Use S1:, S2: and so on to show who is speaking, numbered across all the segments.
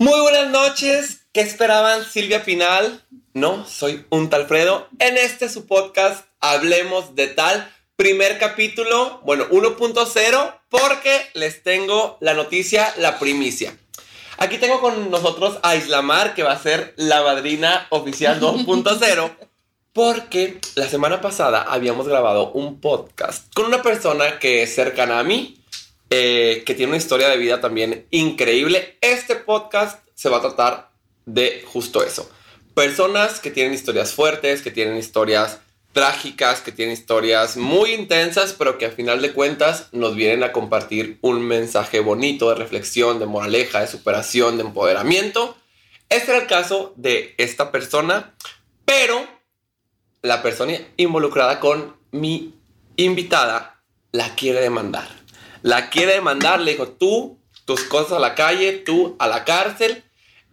S1: Muy buenas noches. ¿Qué esperaban Silvia Pinal? No, soy un Talfredo. En este su podcast Hablemos de Tal. Primer capítulo, bueno, 1.0, porque les tengo la noticia, la primicia. Aquí tengo con nosotros a Islamar, que va a ser la madrina oficial 2.0, porque la semana pasada habíamos grabado un podcast con una persona que es cercana a mí, eh, que tiene una historia de vida también increíble. Este podcast se va a tratar de justo eso. Personas que tienen historias fuertes, que tienen historias trágicas, que tienen historias muy intensas, pero que a final de cuentas nos vienen a compartir un mensaje bonito de reflexión, de moraleja, de superación, de empoderamiento. Este era el caso de esta persona, pero la persona involucrada con mi invitada la quiere demandar la quiere demandar, le dijo, tú, tus cosas a la calle, tú a la cárcel.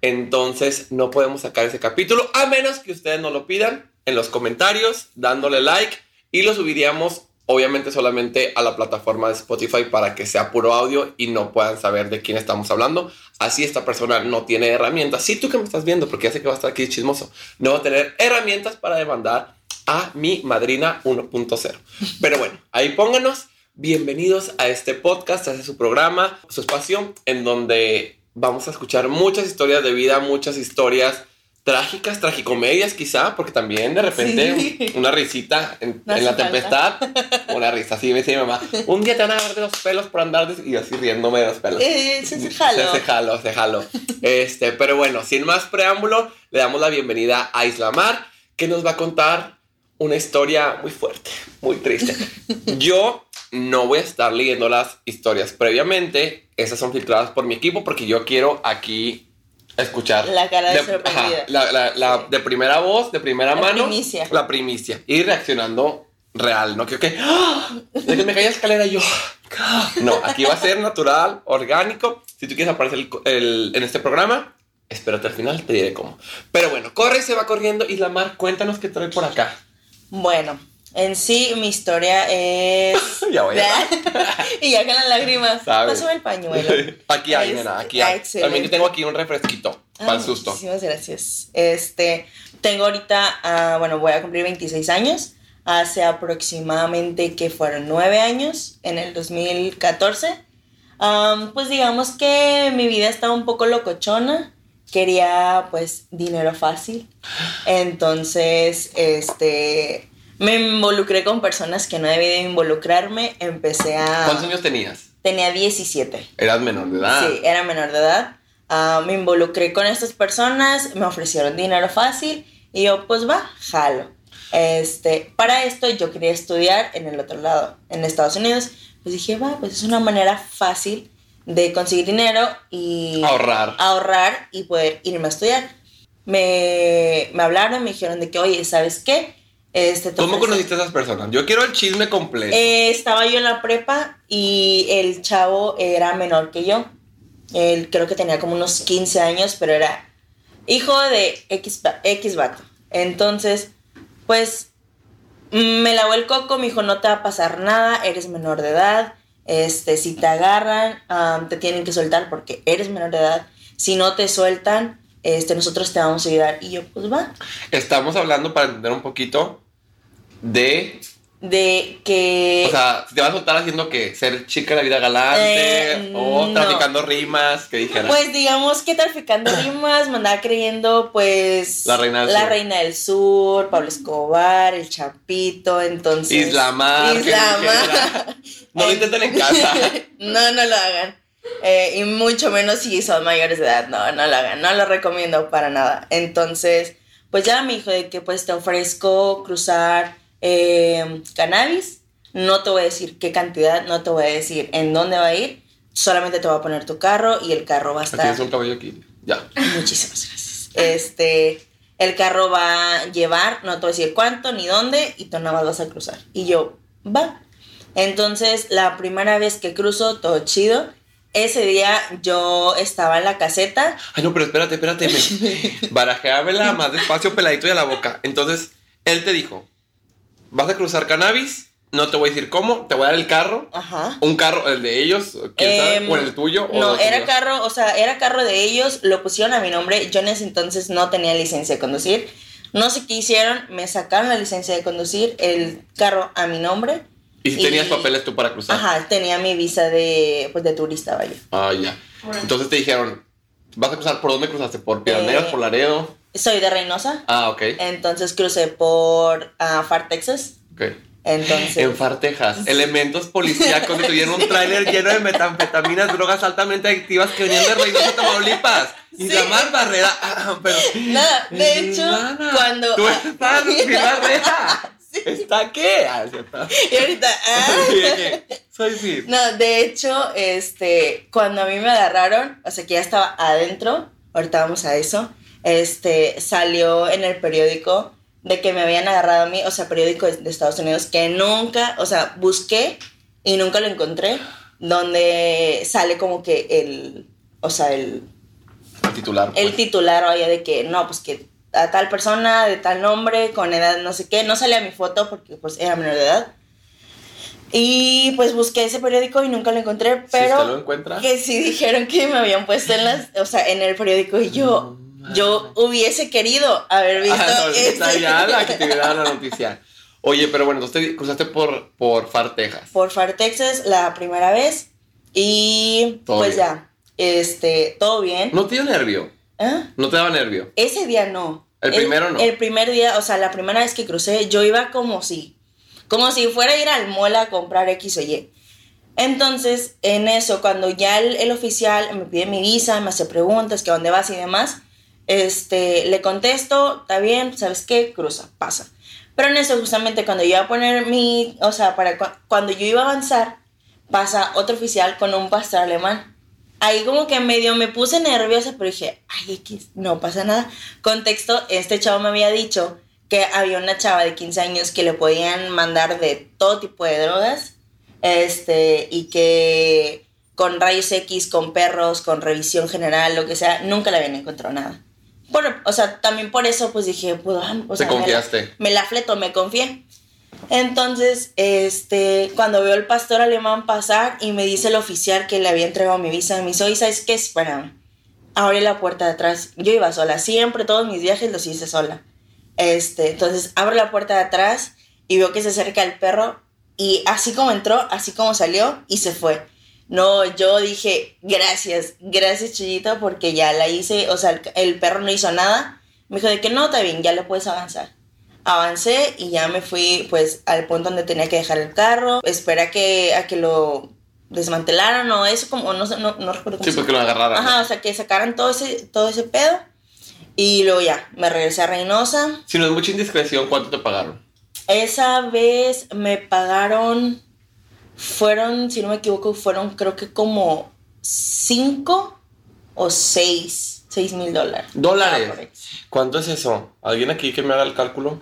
S1: Entonces no podemos sacar ese capítulo a menos que ustedes nos lo pidan en los comentarios, dándole like y lo subiríamos obviamente solamente a la plataforma de Spotify para que sea puro audio y no puedan saber de quién estamos hablando. Así esta persona no tiene herramientas. Sí, tú que me estás viendo, porque ya sé que va a estar aquí chismoso, no va a tener herramientas para demandar a mi madrina 1.0. Pero bueno, ahí pónganos. Bienvenidos a este podcast, a este su programa, su espacio, en donde vamos a escuchar muchas historias de vida, muchas historias trágicas, tragicomedias quizá, porque también de repente una risita en, la tempestad, una risa así, me decía mi mamá, un día te van a dar de los pelos por andar y yo así riéndome de los pelos.
S2: Eh, se, se jalo.
S1: Se, se jalo, se jalo. este, pero bueno, sin más preámbulo, le damos la bienvenida a Islamar, que nos va a contar una historia muy fuerte, muy triste. Yo no voy a estar leyendo las historias previamente. Esas son filtradas por mi equipo porque yo quiero aquí escuchar.
S2: La cara de,
S1: la, de primera voz, de primera
S2: la
S1: mano.
S2: Primicia.
S1: La primicia. Y reaccionando real. No quiero que. ¡Ah! De que me caiga la escalera y yo. No, aquí va a ser natural, orgánico. Si tú quieres aparecer en este programa, espérate al final, te diré cómo. Pero bueno, corre, se va corriendo. Islamar, cuéntanos qué trae por acá.
S2: Bueno, en sí, mi historia es.
S1: ya voy a
S2: Y ya con las lágrimas. Pásame el pañuelo.
S1: aquí hay, nena, aquí hay. También tengo aquí un refresquito para el susto.
S2: Muchísimas gracias. Este, tengo ahorita, uh, bueno, voy a cumplir 26 años. Hace aproximadamente que fueron 9 años, en el 2014. Um, pues digamos que mi vida estaba un poco locochona quería pues dinero fácil. Entonces, este, me involucré con personas que no debía de involucrarme. Empecé a...
S1: ¿Cuántos años tenías?
S2: Tenía 17.
S1: ¿Eras menor de edad?
S2: Sí, era menor de edad. Ah, me involucré con estas personas, me ofrecieron dinero fácil y yo pues va, jalo. Este, para esto yo quería estudiar en el otro lado, en Estados Unidos. Pues dije, va, pues es una manera fácil de conseguir dinero y
S1: ahorrar.
S2: Ahorrar y poder irme a estudiar. Me, me hablaron, me dijeron de que, oye, ¿sabes qué? Este,
S1: ¿Cómo conociste a esas personas? Yo quiero el chisme completo.
S2: Eh, estaba yo en la prepa y el chavo era menor que yo. Él creo que tenía como unos 15 años, pero era hijo de X, X vato. Entonces, pues me lavó el coco, me dijo, no te va a pasar nada, eres menor de edad. Este, si te agarran, te tienen que soltar porque eres menor de edad. Si no te sueltan, este, nosotros te vamos a ayudar. Y yo, pues va.
S1: Estamos hablando para entender un poquito de
S2: de que.
S1: O sea, te vas a soltar haciendo que ser chica de la vida galante eh, o traficando rimas, que dijeras.
S2: Pues digamos que traficando rimas, me andaba creyendo, pues.
S1: La reina del
S2: la
S1: sur.
S2: Reina del Sur, Pablo Escobar, el Chapito, entonces.
S1: Islamar.
S2: Islamar.
S1: no lo intenten en casa.
S2: no, no lo hagan. Eh, y mucho menos si son mayores de edad. No, no lo hagan. No lo recomiendo para nada. Entonces, pues ya me dijo de que pues te ofrezco cruzar eh, cannabis. No te voy a decir qué cantidad, no te voy a decir en dónde va a ir. Solamente te voy a poner tu carro y el carro va a estar.
S1: Tienes un cabello aquí. Ya.
S2: Muchísimas gracias. Este, el carro va a llevar, no te voy a decir cuánto ni dónde, y tú nada más vas a cruzar. Y yo, va. Entonces, la primera vez que cruzo, todo chido. Ese día yo estaba en la caseta.
S1: Ay, no, pero espérate, espérate. Barajéamela más despacio, peladito y a la boca. Entonces, él te dijo, vas a cruzar cannabis no te voy a decir cómo, te voy a dar el carro.
S2: Ajá.
S1: Un carro, el de ellos, ¿quién sabe?
S2: Em,
S1: o el tuyo.
S2: No, era carro, o sea, era carro de ellos, lo pusieron a mi nombre. Yo en ese entonces no tenía licencia de conducir. No sé qué hicieron, me sacaron la licencia de conducir, el carro a mi nombre.
S1: Y si tenías
S2: y-
S1: papeles tú para cruzar.
S2: Ajá, tenía mi visa de, pues, de turista, vaya.
S1: Ah, ya. Entonces te dijeron, ¿vas a cruzar por dónde cruzaste? ¿Por Piraneras,
S2: Eh,
S1: por Laredo?
S2: Soy de Reynosa,
S1: Ah, ok.
S2: entonces crucé por ah, Far, Texas.
S1: ok.
S2: Entonces,
S1: En Far, Texas, elementos policíacos detuvieron un tráiler lleno de metanfetaminas, drogas altamente adictivas que venían de Reynosa, Tamaulipas. Y
S2: Sí.
S1: la más barrera, ah, pero...
S2: nada, de hecho,
S1: Hermana,
S2: cuando...
S1: Tú estás mi barrera. ¿Está qué? Ah,
S2: y ahorita... ah.
S1: Soy Phil.
S2: No, de hecho, este, cuando a mí me agarraron, o sea que ya estaba adentro, ahorita vamos a eso, este, salió en el periódico de que me habían agarrado a mí, o sea, periódico de, Estados Unidos, que nunca, o sea, busqué y nunca lo encontré, donde sale como que el, o sea, el,
S1: El titular.
S2: el
S1: pues.
S2: titular vaya de que no, pues que a tal persona de tal nombre, con edad no sé qué, no salía mi foto porque pues era menor de edad. Y pues busqué ese periódico y nunca lo encontré, pero
S1: lo encuentra.
S2: que sí dijeron que me habían puesto en las, o sea, en el periódico y yo, yo hubiese querido haber visto
S1: Ah, no, está ya la actividad, la noticia. Oye, pero bueno, entonces te cruzaste por, por Far, Texas.
S2: por Far Texas la primera vez y
S1: Todo
S2: pues
S1: bien.
S2: ya, este, todo bien.
S1: ¿No te dio nervio?
S2: ¿Ah?
S1: ¿No te daba nervio?
S2: Ese día no.
S1: ¿El primero no?
S2: El primer día, o sea, la primera vez que crucé, yo iba como si, como si fuera a ir al mall a comprar X o Y. Entonces, en eso, cuando ya el, el oficial me pide mi visa, me hace preguntas, que a dónde vas y demás, este, le contesto, está bien, ¿sabes qué? Cruza, pasa. Pero en eso, justamente cuando yo iba a poner mi, o sea, para cu- cuando yo iba a avanzar, pasa otro oficial con un pastor alemán. Ahí como que medio me puse nerviosa, pero dije, ay, X, no pasa nada. Contexto, este chavo me había dicho que había una chava de 15 años que le podían mandar de todo tipo de drogas, este, y que con rayos X, con perros, con revisión general, lo que sea, nunca le habían encontrado nada. Por, o sea, también por eso, pues dije, pues, ah, o
S1: Te
S2: sea, me la-
S1: confiaste.
S2: me la fleto, me confié. Entonces, este, cuando veo al pastor alemán pasar y me dice el oficial que le había entregado mi visa, me dice, oye, ¿sabes qué? Espérame. Abre la puerta de atrás. Yo iba sola, siempre todos mis viajes los hice sola. Este, entonces abro la puerta de atrás y veo que se acerca el perro y así como entró, así como salió y se fue. No, yo dije, gracias, gracias Chuyito, porque ya la hice, o sea, el, el perro no hizo nada. Me dijo de que no, está bien, ya le puedes avanzar. Avancé y ya me fui pues al punto donde tenía que dejar el carro. Esperé a que, a que lo desmantelaran o eso, como no, no, no recuerdo cómo
S1: Sí, porque lo agarraron.
S2: Ajá, o sea, que sacaran todo ese, todo ese pedo. Y luego ya, me regresé a Reynosa.
S1: Si no es mucha indiscreción, ¿cuánto te pagaron?
S2: Esa vez me pagaron, fueron, si no me equivoco, fueron creo que como 5 o 6, 6 mil dólares.
S1: ¿Dólares?
S2: Ah.
S1: ¿Cuánto es eso? ¿Alguien aquí que me haga el cálculo?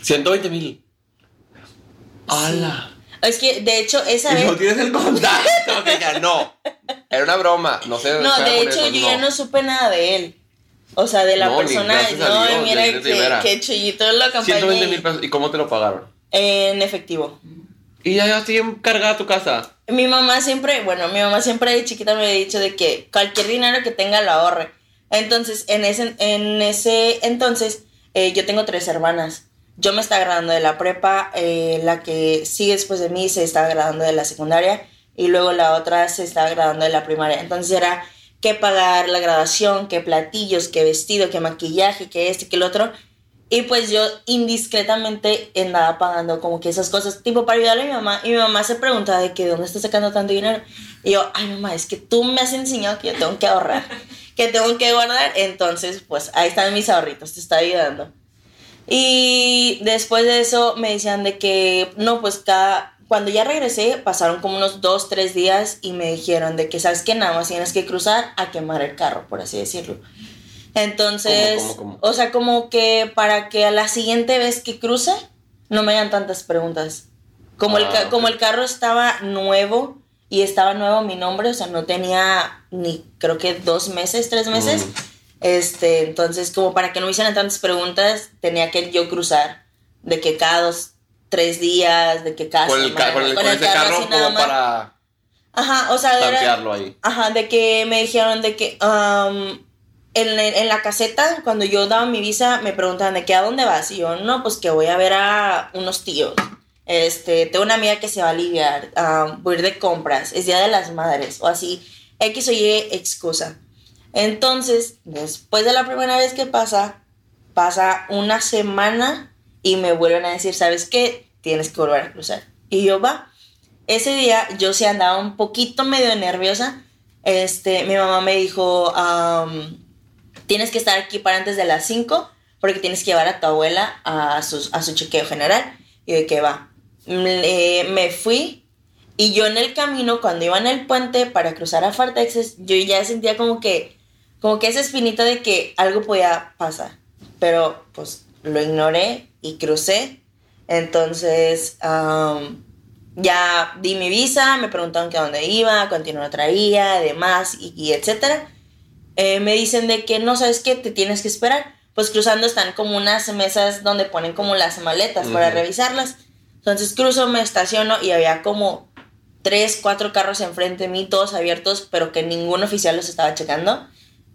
S1: 120 mil. ¡Hala!
S2: Es que, de hecho, esa vez...
S1: no tienes el contacto, que ya no. Era una broma, no sé.
S2: No, de hecho,
S1: eso,
S2: yo ya no supe nada de él. O sea, de la
S1: No,
S2: persona. No,
S1: Dios,
S2: mira que, que Chuyito lo acompañé
S1: 120 mil pesos. ¿Y cómo te lo pagaron?
S2: en efectivo.
S1: Y ya, ya estoy encargada tu casa.
S2: Mi mamá siempre, bueno, mi mamá siempre de chiquita me ha dicho de que cualquier dinero que tenga lo ahorre. Entonces, en ese, en ese entonces, eh, yo tengo tres hermanas. Yo me estaba graduando de la prepa, eh, la que sigue después de mí se estaba graduando de la secundaria y luego la otra se estaba graduando de la primaria. Entonces era que pagar la graduación, que platillos, que vestido, que maquillaje, que este, que el otro. Y pues yo indiscretamente andaba pagando como que esas cosas, tipo para ayudarle a mi mamá. Y mi mamá se preguntaba de que de dónde está sacando tanto dinero. Y yo, ay mamá, es que tú me has enseñado que yo tengo que ahorrar, que tengo que guardar. Entonces, pues ahí están mis ahorritos, te está ayudando. Y después de eso me decían de que, no, pues cada, cuando ya regresé, pasaron como unos dos, tres días y me dijeron de que, ¿sabes qué? Nada más tienes que cruzar a quemar el carro, por así decirlo. Entonces,
S1: ¿Cómo, cómo, cómo?
S2: o sea, como que para que a la siguiente vez que cruce, no me hagan tantas preguntas. Como, el,
S1: Ah,
S2: ca-
S1: ok.
S2: como el carro estaba nuevo y estaba nuevo mi nombre, o sea, no tenía ni creo que dos meses, tres meses.
S1: Mm.
S2: Este, entonces, como para que no me hicieran tantas preguntas, tenía que yo cruzar de que cada dos, tres días, de que cada
S1: Con, el, ca-
S2: semana,
S1: con, el,
S2: con
S1: con
S2: el
S1: ese
S2: carro
S1: como para
S2: Ajá, o sea, era-
S1: ahí.
S2: Ajá, de que me dijeron de que um, en, en la caseta, cuando yo daba mi visa, me preguntaban de que a dónde vas. Y yo, no, pues que voy a ver a unos tíos. Este, tengo una amiga que se va a aliviar, um, voy a ir de compras, es Día de las Madres, o así, X o Y excusa. Entonces, después de la primera vez que pasa, pasa una semana y me vuelven a decir, ¿sabes qué? Tienes que volver a cruzar. Y yo, va. Ese día yo sí andaba un poquito medio nerviosa. Este, mi mamá me dijo, am, tienes que estar aquí para antes de las 5 porque tienes que llevar a tu abuela a, sus- a su chequeo general. Y de que va. Me, me fui y yo en el camino, cuando iba en el puente para cruzar a Far Texas, yo ya sentía como que, como que esa espinita de que algo podía pasar. Pero pues lo ignoré y crucé. Entonces, am, ya di mi visa, me preguntaron que a dónde iba, cuánto dinero traía, demás, y, y etcétera. Eh, me dicen de que no sabes qué, te tienes que esperar. Pues cruzando están como unas mesas donde ponen como las maletas para
S1: Ujú.
S2: revisarlas. Entonces cruzo, me estaciono y había como tres, cuatro carros enfrente de mí, todos abiertos, pero que ningún oficial los estaba checando.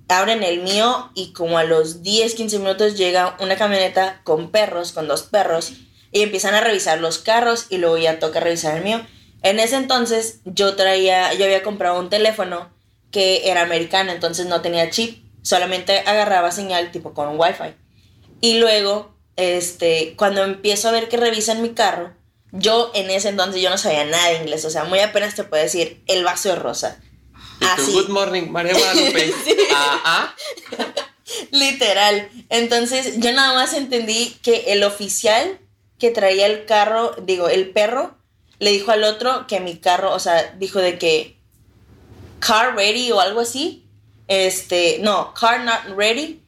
S2: Abren el mío y como a los 10, 15 minutos llega una camioneta con perros, con dos perros, y empiezan a revisar los carros y luego ya toca revisar el mío. En ese entonces yo traía, yo había comprado un teléfono que era americano, entonces no tenía chip, solamente agarraba señal tipo con wifi. Y luego, este, cuando empiezo a ver que revisan mi carro, yo en ese entonces yo no sabía nada de inglés, o sea, muy apenas te puedo decir el vaso de rosa. Así.
S1: Good morning, María Guadalupe. Ah, ah.
S2: Literal. Entonces yo nada más entendí que el oficial que traía el carro, digo, el perro, le dijo al otro que mi carro, o sea, dijo de que car ready o algo así. Este, no, car not ready.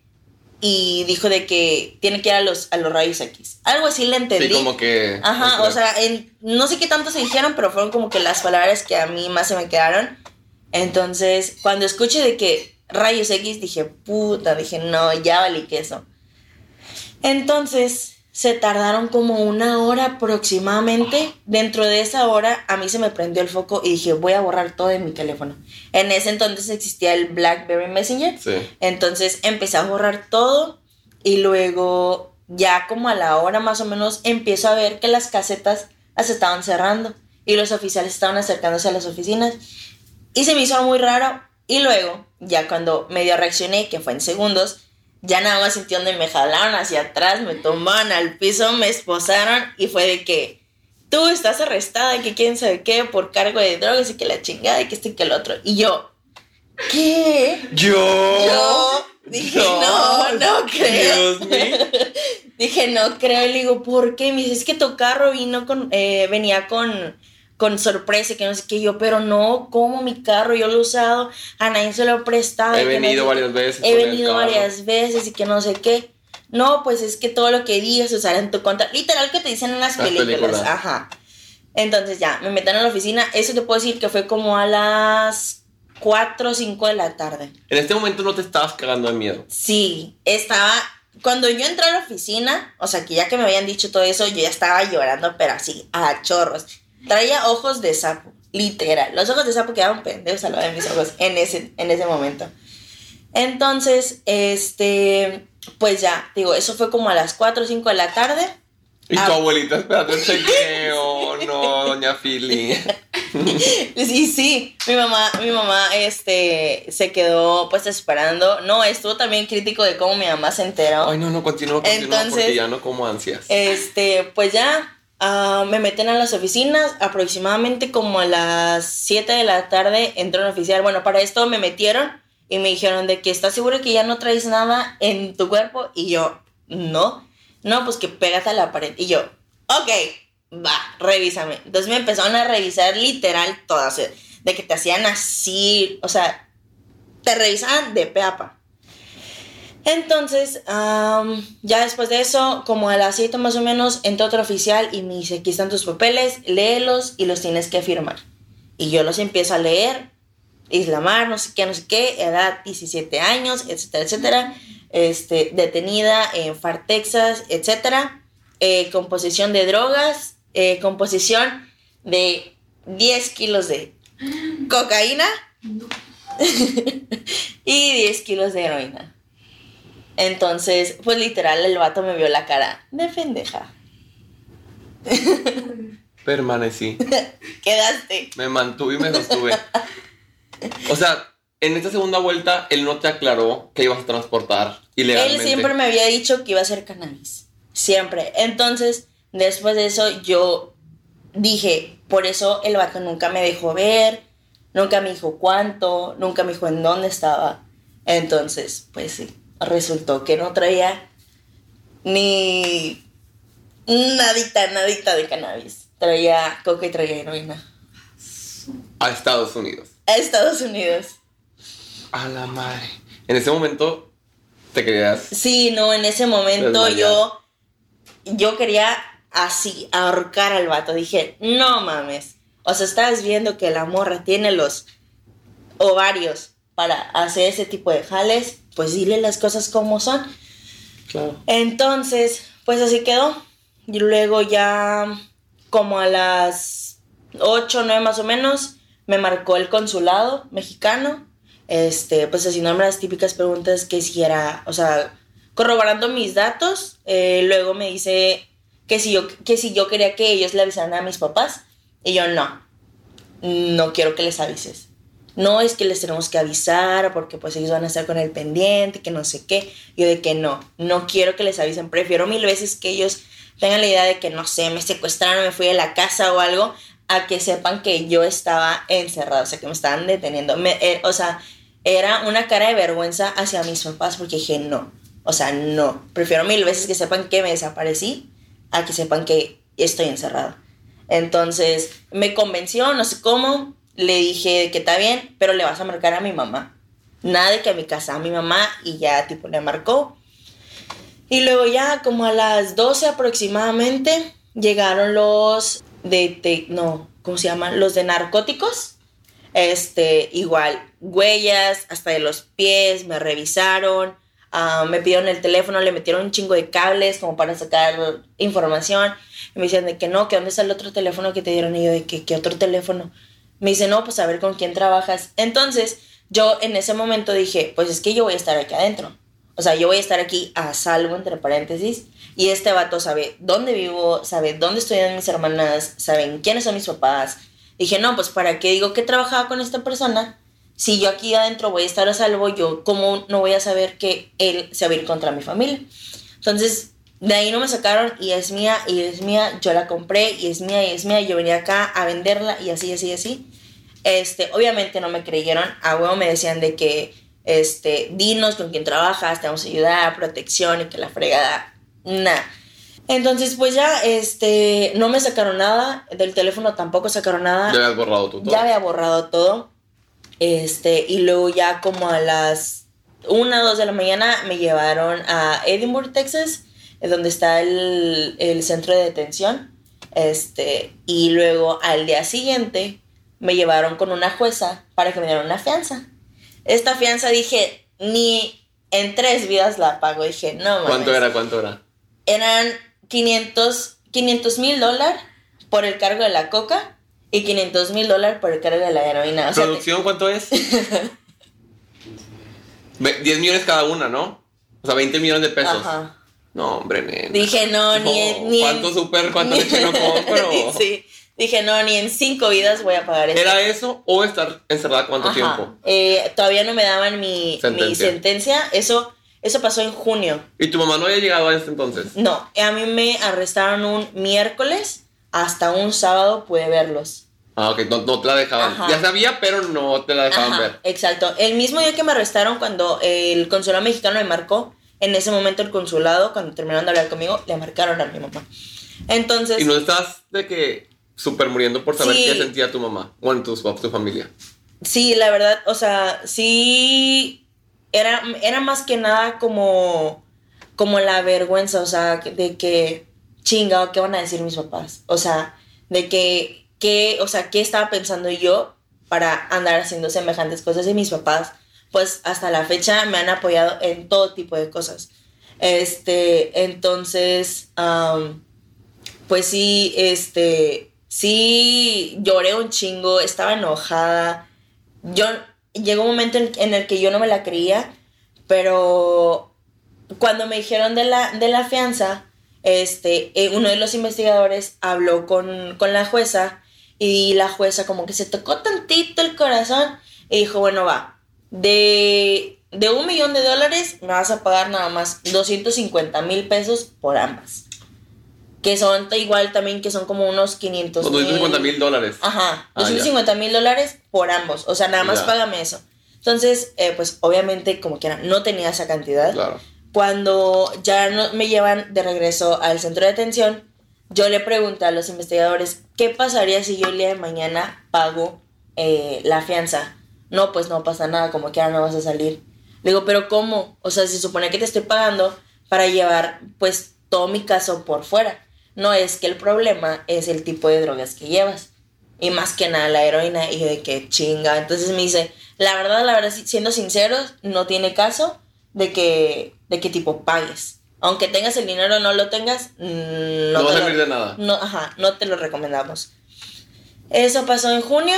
S2: Y dijo de que tiene que ir a los, a los rayos X. Algo así le entendí.
S1: Sí, como que.
S2: Ajá, o sea, en- no sé qué tanto se dijeron, pero fueron como que las palabras que a mí más se me quedaron. Entonces, cuando escuché de que rayos X, dije, puta, dije, no, ya valí queso. Entonces, se tardaron como una hora aproximadamente. Dentro de esa hora, a mí se me prendió el foco y dije, voy a borrar todo de mi teléfono. En ese entonces existía el BlackBerry Messenger.
S1: Sí.
S2: Entonces empecé a borrar todo y luego ya como a la hora más o menos empiezo a ver que las casetas las estaban cerrando y los oficiales estaban acercándose a las oficinas y se me hizo muy raro y luego ya cuando medio reaccioné que fue en segundos ya nada más sentí donde me jalaron hacia atrás me tumbaron al piso me esposaron y fue de que tú estás arrestada y que quién sabe qué por cargo de drogas y que la chingada y que este y que el otro y yo ¿qué?
S1: Yo.
S2: Yo dije, no, no creo.
S1: Dios mío.
S2: Dije, no creo. Y le digo, ¿por qué? Me dice, es que tu carro vino con, eh, venía con, con sorpresa, que no sé qué. Yo, pero no, ¿cómo mi carro? Yo lo he usado, a nadie se lo he prestado.
S1: He
S2: no
S1: venido varias veces.
S2: He venido varias veces y que no sé qué. No, pues es que todo lo que digas se usará en tu contra. Literal que te dicen en las,
S1: Las
S2: películas.
S1: películas.
S2: Ajá. Entonces ya, me meten a la oficina. Eso te puedo decir que fue como a las 4 o 5 de la tarde.
S1: En este momento no te estabas cagando de miedo.
S2: Sí, estaba. Cuando yo entré a la oficina, o sea, que ya que me habían dicho todo eso, yo ya estaba llorando, pero así, a chorros. Traía ojos de sapo, literal. Los ojos de sapo quedaban pendejos al lado de mis ojos en ese, en ese momento. Entonces, este, pues ya, digo, eso fue como a las 4 o 5 de la tarde.
S1: Y
S2: Ah.
S1: tu abuelita esperando el chequeo. no, doña Philly.
S2: Sí, sí, mi mamá, mi mamá, este, se quedó pues esperando. No, estuvo también crítico de cómo mi mamá se enteró.
S1: Ay, no, no, continúa, continúa,
S2: Entonces-
S1: porque ya no como ansias.
S2: Este, pues ya ah, me meten a las oficinas, aproximadamente como a las 7 de la tarde entró un oficial. Bueno, para esto me metieron y me dijeron de que estás seguro que ya no traes nada en tu cuerpo y yo, no, no, pues que pégate a la pared y yo, ok, va, revísame. Entonces me empezaron a revisar literal todas, de que te hacían así, o sea, te revisaban de pe a pa. Entonces, am, ya después de eso, como a las 7 más o menos, entró otro oficial y me dice, aquí están tus papeles, léelos y los tienes que firmar. Y yo los empiezo a leer, Islamar, no sé qué, no sé qué, edad 17 años, etcétera, etcétera, este, detenida en Far, Texas, etcétera. eh, composición de drogas, eh, composición de 10 kilos de cocaína y 10 kilos de heroína. Entonces, pues literal, el vato me vio la cara de pendeja.
S1: Permanecí.
S2: Quedaste.
S1: Me mantuve y me sostuve. O sea, en esta segunda vuelta, él no te aclaró que ibas a transportar ilegalmente.
S2: Él siempre me había dicho que iba a ser cannabis. Siempre. Entonces, después de eso, yo dije, por eso el vato nunca me dejó ver, nunca me dijo cuánto, nunca me dijo en dónde estaba. Entonces, pues sí, resultó que no traía ni nadita, nadita de cannabis. Traía coca y traía heroína.
S1: A Estados Unidos.
S2: A Estados Unidos.
S1: A la madre. En ese momento te querías.
S2: Sí, no, en ese momento yo, yo quería así ahorcar al vato. Dije, no mames. O sea, estás viendo que la morra tiene los ovarios para hacer ese tipo de jales, pues dile las cosas como son.
S1: Claro.
S2: Entonces, pues así quedó. Y luego ya como a las 8 o 9 más o menos, me marcó el consulado mexicano, este, pues haciéndome las típicas preguntas que si era, o sea, corroborando mis datos, eh, luego me dice que si, yo, que si yo quería que ellos le avisaran a mis papás, y yo no, no quiero que les avises. No es que les tenemos que avisar porque pues ellos van a estar con el pendiente, que no sé qué. Yo de que no, no quiero que les avisen. Prefiero mil veces que ellos tengan la idea de que, no sé, me secuestraron, me fui de la casa o algo, a que sepan que yo estaba encerrada, o sea, que me estaban deteniendo. Eh, o sea, era una cara de vergüenza hacia mis papás porque dije, no, o sea, no. Prefiero mil veces que sepan que me desaparecí a que sepan que estoy encerrada. Entonces, me convenció, no sé cómo, le dije que está bien, pero le vas a marcar a mi mamá. Nada de que a mi casa, a mi mamá, y ya tipo le marcó. Y luego ya como a las 12 aproximadamente llegaron los de, de- no, ¿cómo se llaman? Los de narcóticos. Este, igual, huellas hasta de los pies, me revisaron, ah, me pidieron el teléfono, le metieron un chingo de cables como para sacar información. Y me decían de que no, que dónde está el otro teléfono que te dieron. Y yo de que, ¿qué otro teléfono? Me dice, no, pues a ver con quién trabajas. Entonces, yo en ese momento dije, pues es que yo voy a estar aquí adentro. O sea, yo voy a estar aquí a salvo, entre paréntesis. Y este vato sabe dónde vivo, sabe dónde estudian mis hermanas, saben quiénes son mis papás. Dije, no, pues para qué digo que trabajaba con esta persona. Si yo aquí adentro voy a estar a salvo, yo cómo no voy a saber que él se va a ir contra mi familia. Entonces, de ahí no me sacaron y es mía y es mía. Yo la compré y es mía y es mía. Yo venía acá a venderla y así, así, así. Este, obviamente no me creyeron. A huevo me decían de que, este, dinos con quién trabajas, te vamos a ayudar, protección y que la fregada. Nah. Entonces, pues ya, este, no me sacaron nada. Del teléfono tampoco sacaron nada.
S1: Ya habías borrado todo.
S2: Ya había borrado todo. Este, y luego ya como a las 1 o 2 de la mañana me llevaron a Edinburgh, Texas, donde está el, el centro de detención. Este, y luego al día siguiente me llevaron con una jueza para que me dieran una fianza. Esta fianza dije, ni en tres vidas la pago. Dije, no mames.
S1: ¿Cuánto era? ¿Cuánto era?
S2: Eran 500 mil dólares por el cargo de la coca y 500 mil dólares por el cargo de la heroína. O sea,
S1: ¿Producción cuánto es? Ve- 10 millones cada una, ¿no? O sea, 20 millones de pesos.
S2: Ajá.
S1: No, hombre, nena.
S2: Dije, no, ni en. Ni
S1: ¿Cuánto
S2: en,
S1: super, cuánto leche no compro?
S2: sí. Dije, no, ni en cinco vidas voy a pagar eso.
S1: ¿Era eso o estar encerrada cuánto
S2: Ajá.
S1: tiempo?
S2: Eh, todavía no me daban mi mi
S1: Sentencia.
S2: sentencia. Eso, eso pasó en junio.
S1: ¿Y tu mamá no había llegado a ese entonces?
S2: No, a mí me arrestaron un miércoles. Hasta un sábado pude verlos.
S1: Ah, ok, no, no te la dejaban.
S2: Ajá.
S1: Ya sabía, pero no te la dejaban
S2: Ajá,
S1: ver.
S2: Exacto. El mismo día que me arrestaron, cuando el consulado mexicano me marcó, en ese momento el consulado, cuando terminaron de hablar conmigo, le marcaron a mi mamá. Entonces,
S1: Y no estás de que súper muriendo por saber
S2: Sí.
S1: qué sentía tu mamá. Tu, tu familia.
S2: sí, la verdad, o sea, sí, era, era más que nada como, como la vergüenza, o sea, de que, chinga, ¿qué van a decir mis papás? O sea, de que, que, o sea, ¿qué estaba pensando yo para andar haciendo semejantes cosas? Y mis papás, pues hasta la fecha me han apoyado en todo tipo de cosas. Este, entonces, pues sí, este, sí lloré un chingo, estaba enojada. Yo, llegó un momento en, en el que yo no me la creía, pero cuando me dijeron de la, de la fianza, este, eh, uno de los investigadores habló con, con la jueza y la jueza como que se tocó tantito el corazón y dijo, bueno, va, de, de un millón de dólares me vas a pagar nada más 250 mil pesos por ambas. Que son igual también que son como unos 500
S1: Con 250 mil dólares.
S2: Ajá,
S1: Ah, ya.
S2: 250 mil dólares por ambos. O sea, nada más
S1: Ya.
S2: págame eso. Entonces, eh, pues obviamente, como quiera, no tenía esa cantidad.
S1: Claro.
S2: Cuando ya no, me llevan de regreso al centro de detención, yo le pregunté a los investigadores, ¿qué pasaría si yo el día de mañana pago eh, la fianza? No, pues no pasa nada, como quiera no vas a salir. Le digo, pero ¿cómo? O sea, se supone que te estoy pagando para llevar pues todo mi caso por fuera. No es que el problema es el tipo de drogas que llevas. Y más que nada la heroína y de que chinga. Entonces me dice, la verdad, la verdad, si- siendo sinceros, no tiene caso de que, de que tipo pagues. Aunque tengas el dinero o no lo tengas, mm,
S1: No,
S2: no,
S1: va a
S2: te lo-
S1: servir de nada.
S2: no, ajá, no te lo recomendamos. Eso pasó en junio.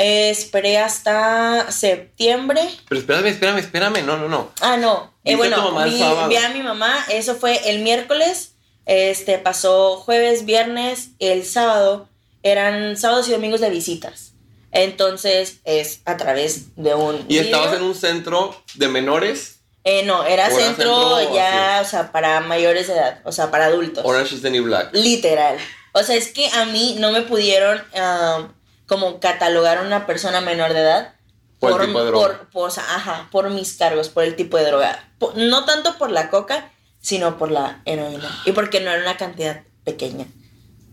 S2: Eh, esperé hasta septiembre.
S1: Pero espérame, espérame, espérame. No, no, no.
S2: Ah, no. Eh,
S1: ¿Viste a tu
S2: bueno, vi, vi a mi mamá. Eso fue el miércoles. Este pasó jueves, viernes, el sábado. Eran sábados y domingos de visitas. Entonces es a través de un.
S1: Y estabas
S2: video.
S1: en un centro de menores.
S2: Eh, no, era
S1: ¿O era
S2: centro,
S1: centro
S2: ya, o sea, para mayores de edad, o sea, para adultos.
S1: Orange is the New Black.
S2: Literal. O sea, es que a mí no me pudieron ah, como catalogar a una persona menor de edad
S1: Por el tipo de droga.
S2: por, por- ajá, por mis cargos, por el tipo de droga. No tanto por la coca, sino por la heroína. Y porque no era una cantidad pequeña.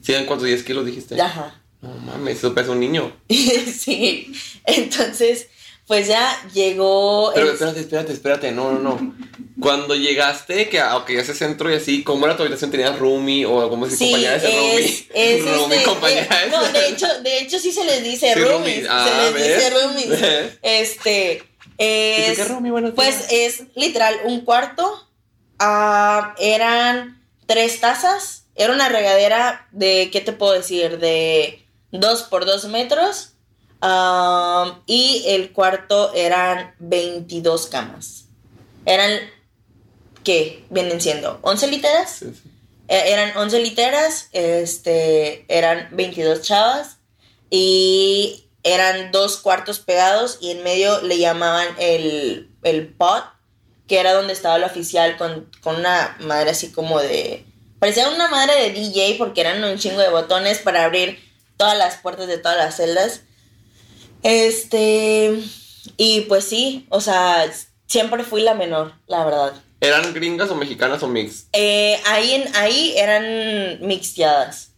S1: ¿Sí, en cuántos 10 kilos dijiste?
S2: Ajá.
S1: No mames, eso pesa un niño.
S2: sí. Entonces, pues ya llegó.
S1: Pero
S2: el-
S1: espérate, espérate, espérate. No, no, no. Cuando llegaste, que a okay, ese centro y así, ¿cómo era tu habitación? ¿Tenías roomie o cómo se
S2: Sí,
S1: compañera de ese roomie?
S2: es, es
S1: roomie,
S2: este,
S1: compañera
S2: eh,
S1: de
S2: no, de hecho, de hecho sí se les dice
S1: Sí,
S2: roomies,
S1: roomies. Ah,
S2: se les
S1: ¿ves?
S2: dice roomies.
S1: ¿Ves?
S2: Este, es,
S1: ¿qué roomie? Buenos
S2: pues es literal un cuarto, ah, eran tres tazas, era una regadera de, ¿qué te puedo decir? De dos por dos metros, y el cuarto eran 22 camas. Eran, ¿qué? Vienen siendo 11 literas.
S1: Sí, sí.
S2: Eh, eran 11 literas, este, eran 22 chavas y eran dos cuartos pegados y en medio le llamaban el, el pot, que era donde estaba el oficial con, con una madre así como de... Parecía una madre de DJ porque eran un chingo de botones para abrir todas las puertas de todas las celdas. Este... Y pues sí, o sea, siempre fui la menor, la verdad.
S1: ¿Eran gringas o mexicanas o mix?
S2: Eh, ahí, en, ahí eran mixteadas.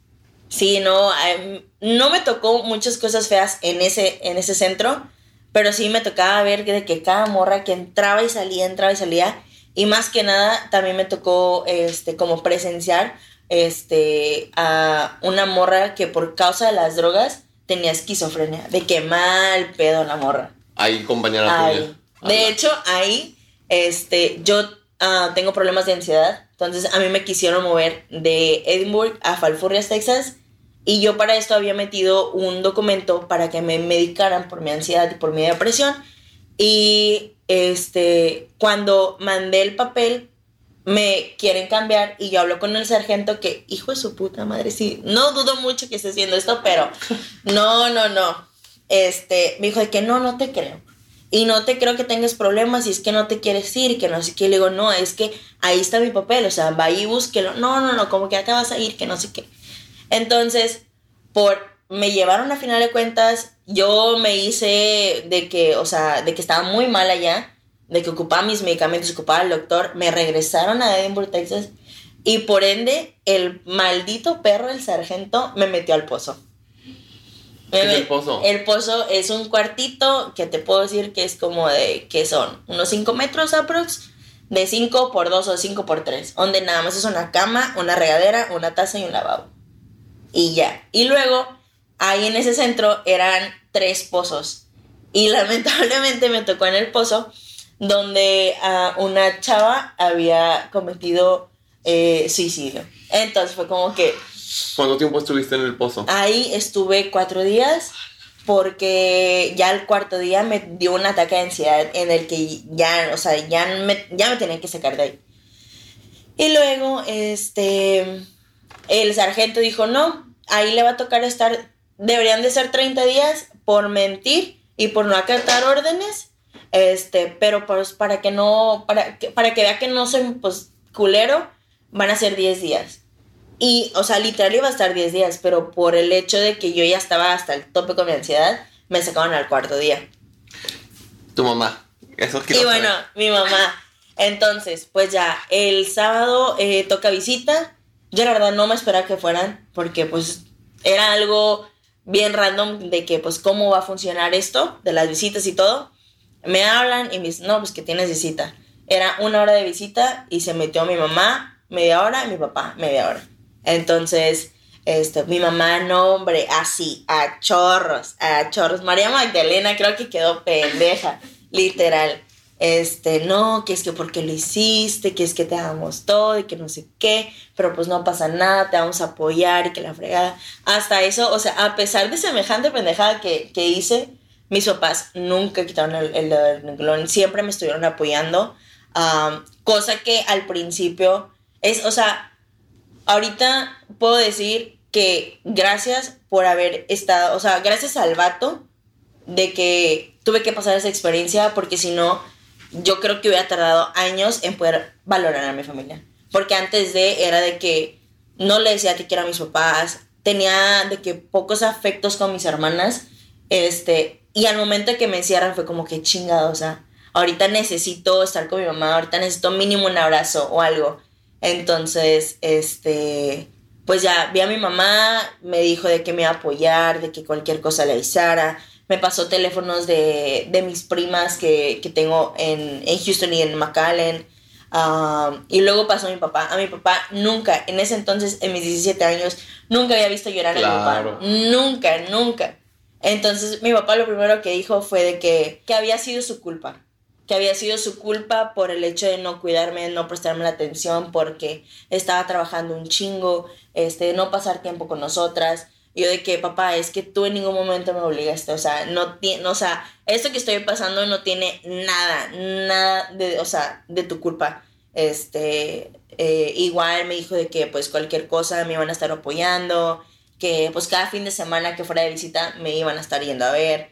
S2: Sí, no, em, no me tocó muchas cosas feas en ese, en ese centro, pero sí me tocaba ver que, de que cada morra que entraba y salía, entraba y salía, y más que nada también me tocó este, como presenciar este, a una morra que por causa de las drogas tenía esquizofrenia, de que mal pedo la morra.
S1: Ahí, compañera
S2: Ay,
S1: tuya.
S2: De hecho, ahí, este, yo ah, tengo problemas de ansiedad. Entonces, a mí me quisieron mover de Edinburgh a Falfurrias, Texas. Y yo para esto había metido un documento para que me medicaran por mi ansiedad y por mi depresión. Y este, cuando mandé el papel, me quieren cambiar y yo hablo con el sargento que, hijo de su puta madre, sí, no dudo mucho que esté haciendo esto, pero no, no, no. Este, me dijo de que no, no te creo. Y no te creo que tengas problemas y es que no te quieres ir que no sé qué. Le digo, no, es que ahí está mi papel, o sea, va y búsquelo. No, no, no, como que ya te vas a ir, que no sé qué. Entonces, por, me llevaron a final de cuentas, yo me hice de que, o sea, de que estaba muy mal allá, de que ocupaba mis medicamentos, ocupaba al doctor, me regresaron a Edinburgh, Texas, y por ende, el maldito perro, el sargento, me metió al pozo.
S1: ¿Qué es el pozo?
S2: El pozo es un cuartito que te puedo decir que es como de, que son? Unos 5 metros aprox, de 5 por 2 o 5 por 3, donde nada más es una cama, una regadera, una taza y un lavabo. Y ya. Y luego, ahí en ese centro eran tres pozos. Y lamentablemente me tocó en el pozo donde ah, una chava había cometido eh, suicidio. Entonces fue como que
S1: ¿Cuánto tiempo estuviste en el pozo?
S2: Ahí estuve cuatro días porque ya el cuarto día me dio un ataque de ansiedad en el que ya, o sea, ya me, ya me tenían que sacar de ahí. Y luego, este, el sargento dijo, no, ahí le va a tocar estar, deberían de ser 30 días por mentir y por no acatar órdenes, este, pero pues para que no, para que, para que vea que no soy, pues, culero, van a ser 10 días. Y, o sea, literal iba a estar 10 días, pero por el hecho de que yo ya estaba hasta el tope con mi ansiedad, me sacaron al cuarto día.
S1: Tu mamá. Eso
S2: Y bueno, mi mamá. Entonces, pues ya, el sábado eh, toca visita. Yo la verdad no me esperaba que fueran, porque pues era algo bien random de que pues cómo va a funcionar esto, de las visitas y todo. Me hablan y me dicen, no, pues que tienes visita. Era una hora de visita y se metió mi mamá media hora y mi papá media hora. Entonces, este, mi mamá, no, hombre, así, a chorros, a chorros. María Magdalena creo que quedó pendeja, literal. Este, no, que es que porque lo hiciste, que es que te damos todo y que no sé qué, pero pues no pasa nada, te vamos a apoyar y que la fregada. Hasta eso, o sea, a pesar de semejante pendejada que, que hice, mis papás nunca quitaron el, el, siempre me estuvieron apoyando, cosa que al principio es, o sea, ahorita puedo decir que gracias por haber estado, o sea, gracias al vato de que tuve que pasar esa experiencia porque si no, yo creo que hubiera tardado años en poder valorar a mi familia. Porque antes de era de que no le decía que quiero a mis papás, tenía de que pocos afectos con mis hermanas, este, y al momento que me encierran fue como que chingado, o sea, ahorita necesito estar con mi mamá, ahorita necesito mínimo un abrazo o algo. Entonces, este, pues ya vi a mi mamá, me dijo de que me iba a apoyar, de que cualquier cosa le avisara. Me pasó teléfonos de, de mis primas que, que tengo en, en, Houston y en McAllen. Um, y luego pasó mi papá. A mi papá nunca, en ese entonces, en mis 17 años, nunca había visto llorar a mi papá. Nunca, nunca. Entonces mi papá lo primero que dijo fue de que, que había sido su culpa que había sido su culpa por el hecho de no cuidarme, no prestarme la atención, porque estaba trabajando un chingo, este, no pasar tiempo con nosotras. yo de que, papá, es que tú en ningún momento me obligaste, o sea, no tiene, o sea, esto que estoy pasando no tiene nada, nada de, o sea, de tu culpa. Este, eh, igual me dijo de que pues cualquier cosa me iban a estar apoyando, que pues cada fin de semana que fuera de visita me iban a estar yendo a ver.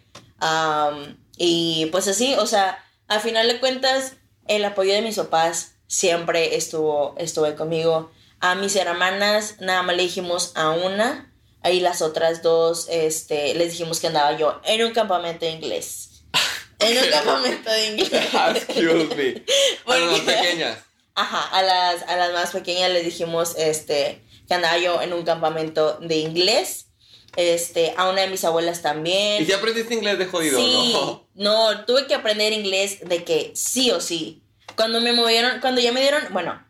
S2: y pues así, o sea, al final de cuentas, el apoyo de mis papás siempre estuvo, estuvo conmigo. A mis hermanas nada más le dijimos a una, ahí las otras dos, este, les dijimos que andaba yo en un campamento de inglés. En un campamento de inglés. Excuse me. a las pequeñas. Ajá, a las, a las más pequeñas les dijimos este, que andaba yo en un campamento de inglés este, a una de mis abuelas también.
S1: ¿Y si aprendiste inglés de jodido,
S2: sí, no? No, tuve que aprender inglés de que sí o sí. Cuando me movieron, cuando ya me dieron, bueno,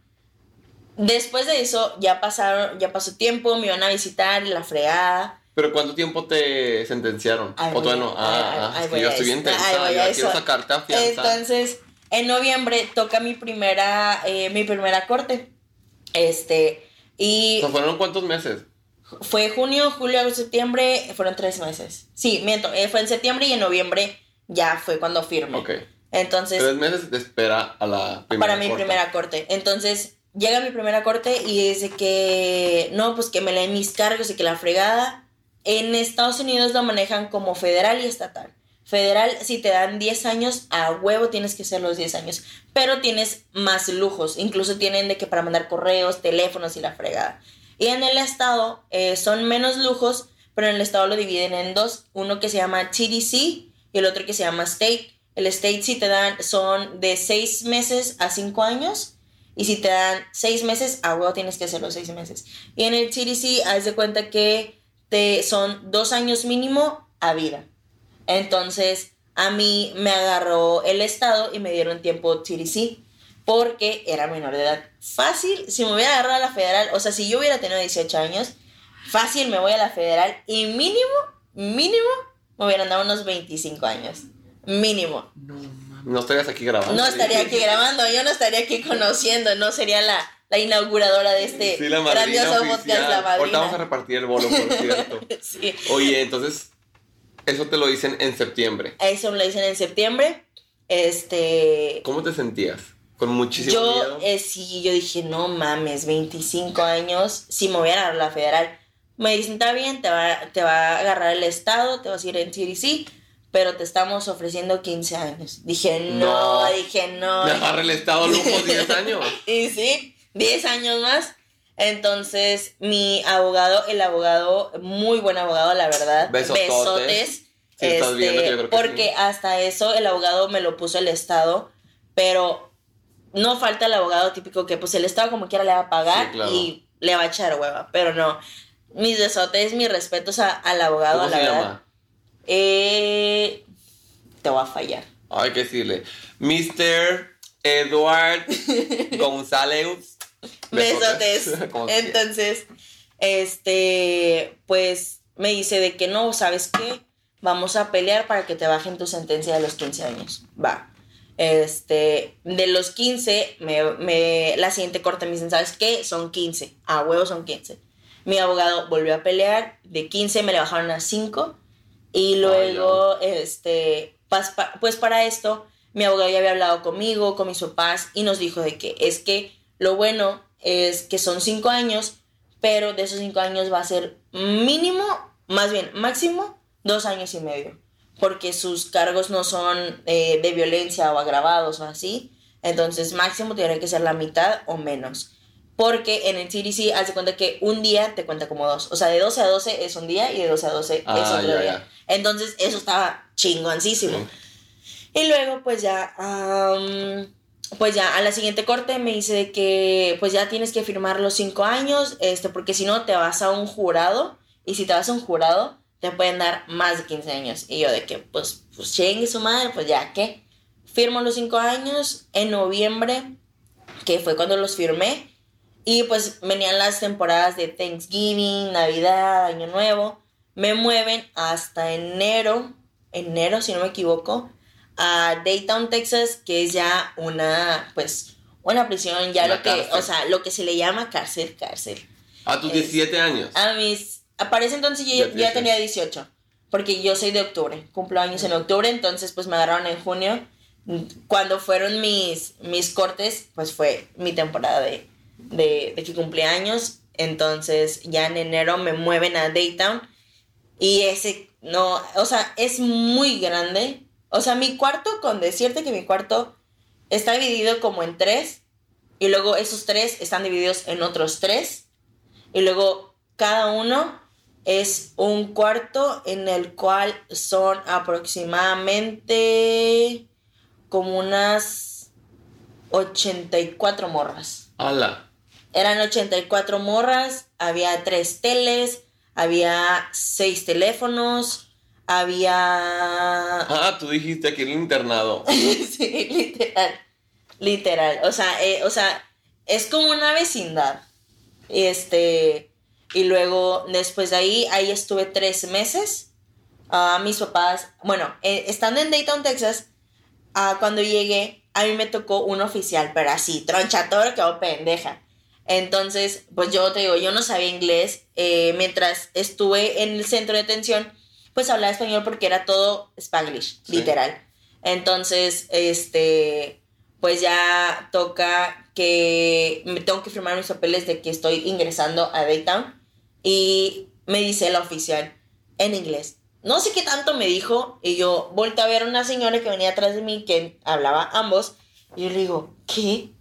S2: después de eso ya pasaron, ya pasó tiempo, me iban a visitar la fregada.
S1: ¿Pero cuánto tiempo te sentenciaron? ¿O todavía no? Ah, ah yo estoy bien interesada, yo quiero
S2: sacarte a fianza. Entonces, en noviembre toca mi primera, eh, mi primera corte. Este, y...
S1: ¿Fueron cuántos meses?
S2: Fue junio, julio, agosto, septiembre, fueron tres meses. Sí, miento, eh, fue en septiembre y en noviembre ya fue cuando firmé. Ok. Entonces.
S1: Tres meses de espera a la
S2: primera Para mi primera corte. Entonces, llega mi primera corte y dice que. No, pues que me leen mis cargos y que la fregada. En Estados Unidos lo manejan como federal y estatal. Federal, si te dan 10 años, a huevo tienes que ser los 10 años. Pero tienes más lujos. Incluso tienen de que para mandar correos, teléfonos y la fregada. Y en el estado eh, son menos lujos, pero en el estado lo dividen en dos, uno que se llama TDC y el otro que se llama State. El State si te dan son de seis meses a cinco años y si te dan seis meses, a huevo tienes que hacer los seis meses. Y en el TDC haz de cuenta que te son dos años mínimo a vida. Entonces a mí me agarró el estado y me dieron tiempo TDC porque era menor de edad. Fácil, si me hubiera agarrado a la federal, o sea, si yo hubiera tenido 18 años, fácil me voy a la federal y mínimo, mínimo, me hubieran dado unos 25 años. Mínimo.
S1: No, no estarías aquí grabando.
S2: No estaría aquí grabando, yo no estaría aquí conociendo, no sería la, la inauguradora de este
S1: Sí, la madrina
S2: grandioso
S1: oficial.
S2: podcast, la
S1: Ahorita vamos a
S2: madrina.
S1: repartir el bolo, por cierto.
S2: Sí.
S1: Oye, entonces, eso te lo dicen en septiembre.
S2: Eso me lo dicen en septiembre. Este.
S1: ¿Cómo te sentías? Con muchísimo
S2: Yo,
S1: miedo.
S2: eh, sí, yo dije, no mames, 25 años, si me voy a la federal. Me dicen, está bien, te va, te va a agarrar el estado, te vas a ir en CDC, pero te estamos ofreciendo 15 años. Dije, no,
S1: No.
S2: dije, no.
S1: Me agarra el estado lujo 10 años.
S2: Y sí, 10 años más. Entonces, mi abogado, el abogado, muy buen abogado, la verdad.
S1: Besototes.
S2: Besotes.
S1: Si estás viendo, que yo creo que
S2: porque
S1: sí.
S2: hasta eso el abogado me lo puso el Estado, pero no falta el abogado típico que pues el Estado como quiera le va a pagar
S1: Sí, claro.
S2: y le va a echar hueva, pero no. Mis besotes, mis respetos a- al abogado,
S1: ¿Cómo
S2: la
S1: se
S2: verdad.
S1: llama?
S2: Eh, te voy a fallar.
S1: Hay que decirle. Mr. Edward González.
S2: Besotes.
S1: Quiera.
S2: Entonces, este, pues me dice de que no, ¿sabes qué? Vamos a pelear para que te bajen tu sentencia de los 15 años. Va. Este, de los 15, me, me- la siguiente corte me dicen, ¿sabes qué? Son 15. A huevo son 15. Mi abogado volvió a pelear, de 15 me le bajaron a 5 y luego, este, pas- pues para esto, mi abogado ya había hablado conmigo, con mis papás y nos dijo de que es que lo bueno es que son 5 años, pero de esos 5 años va a ser mínimo, más bien máximo, 2 años y medio, porque sus cargos no son eh, de violencia o agravados o así, entonces máximo tiene que ser la mitad o menos. Porque en el CDC, haz de cuenta que un día te cuenta como dos. O sea, de 12 a 12 es un día y de 12 a 12 es
S1: Ah,
S2: otro
S1: ya,
S2: día.
S1: ya.
S2: Entonces, eso estaba chingoncísimo.
S1: Sí.
S2: Y luego, pues ya, pues ya a la siguiente corte me dice de que pues ya tienes que firmar los cinco años, este, porque si no te vas a un jurado y si te vas a un jurado te pueden dar más de 15 años. Y yo de que, pues, pues chingue su madre, pues ya, ¿qué? Firmo los cinco años en noviembre, que fue cuando los firmé. Y pues venían las temporadas de Thanksgiving, Navidad, Año Nuevo. Me mueven hasta enero, enero si no me equivoco, a Daytown, Texas, que es ya una, pues, una prisión, ya
S1: Una
S2: lo que,
S1: cárcel.
S2: o sea, lo que se le llama cárcel, cárcel.
S1: A tus
S2: Es-
S1: 17 años.
S2: A mis, aparece entonces yo
S1: Ya
S2: tenía 18, porque yo soy de octubre, cumplo años en octubre, entonces pues me agarraron en junio. Cuando fueron mis, mis cortes, pues fue mi temporada de, de, de que cumplí años. Entonces ya en enero me mueven a Daytown y ese, no, o sea, es muy grande. O sea, mi cuarto, con decirte que mi cuarto está dividido como en tres y luego esos tres están divididos en otros tres y luego cada uno es un cuarto en el cual son aproximadamente como unas 84 morras.
S1: Ala.
S2: Eran 84 morras, había tres teles, había seis teléfonos, había...
S1: Ah, tú dijiste aquí el internado.
S2: sí, literal. Literal. O sea, eh, o sea, es como una vecindad. Este. Y luego, después de ahí, ahí estuve tres meses. Ah, mis papás, bueno, eh, estando en Dayton, Texas, ah, cuando llegué, a mí me tocó un oficial, pero así, troncha todo, quedó pendeja. Entonces, pues yo te digo, yo no sabía inglés. eh, mientras estuve en el centro de detención, pues hablaba español porque era todo spanglish,
S1: Sí.
S2: literal. Entonces, este, pues ya toca que me tengo que firmar mis papeles de que estoy ingresando a Daytown. Y me dice la oficial en inglés. No sé qué tanto me dijo. Y yo volteé a ver a una señora que venía atrás de mí que hablaba ambos. Y yo le digo, ¿qué?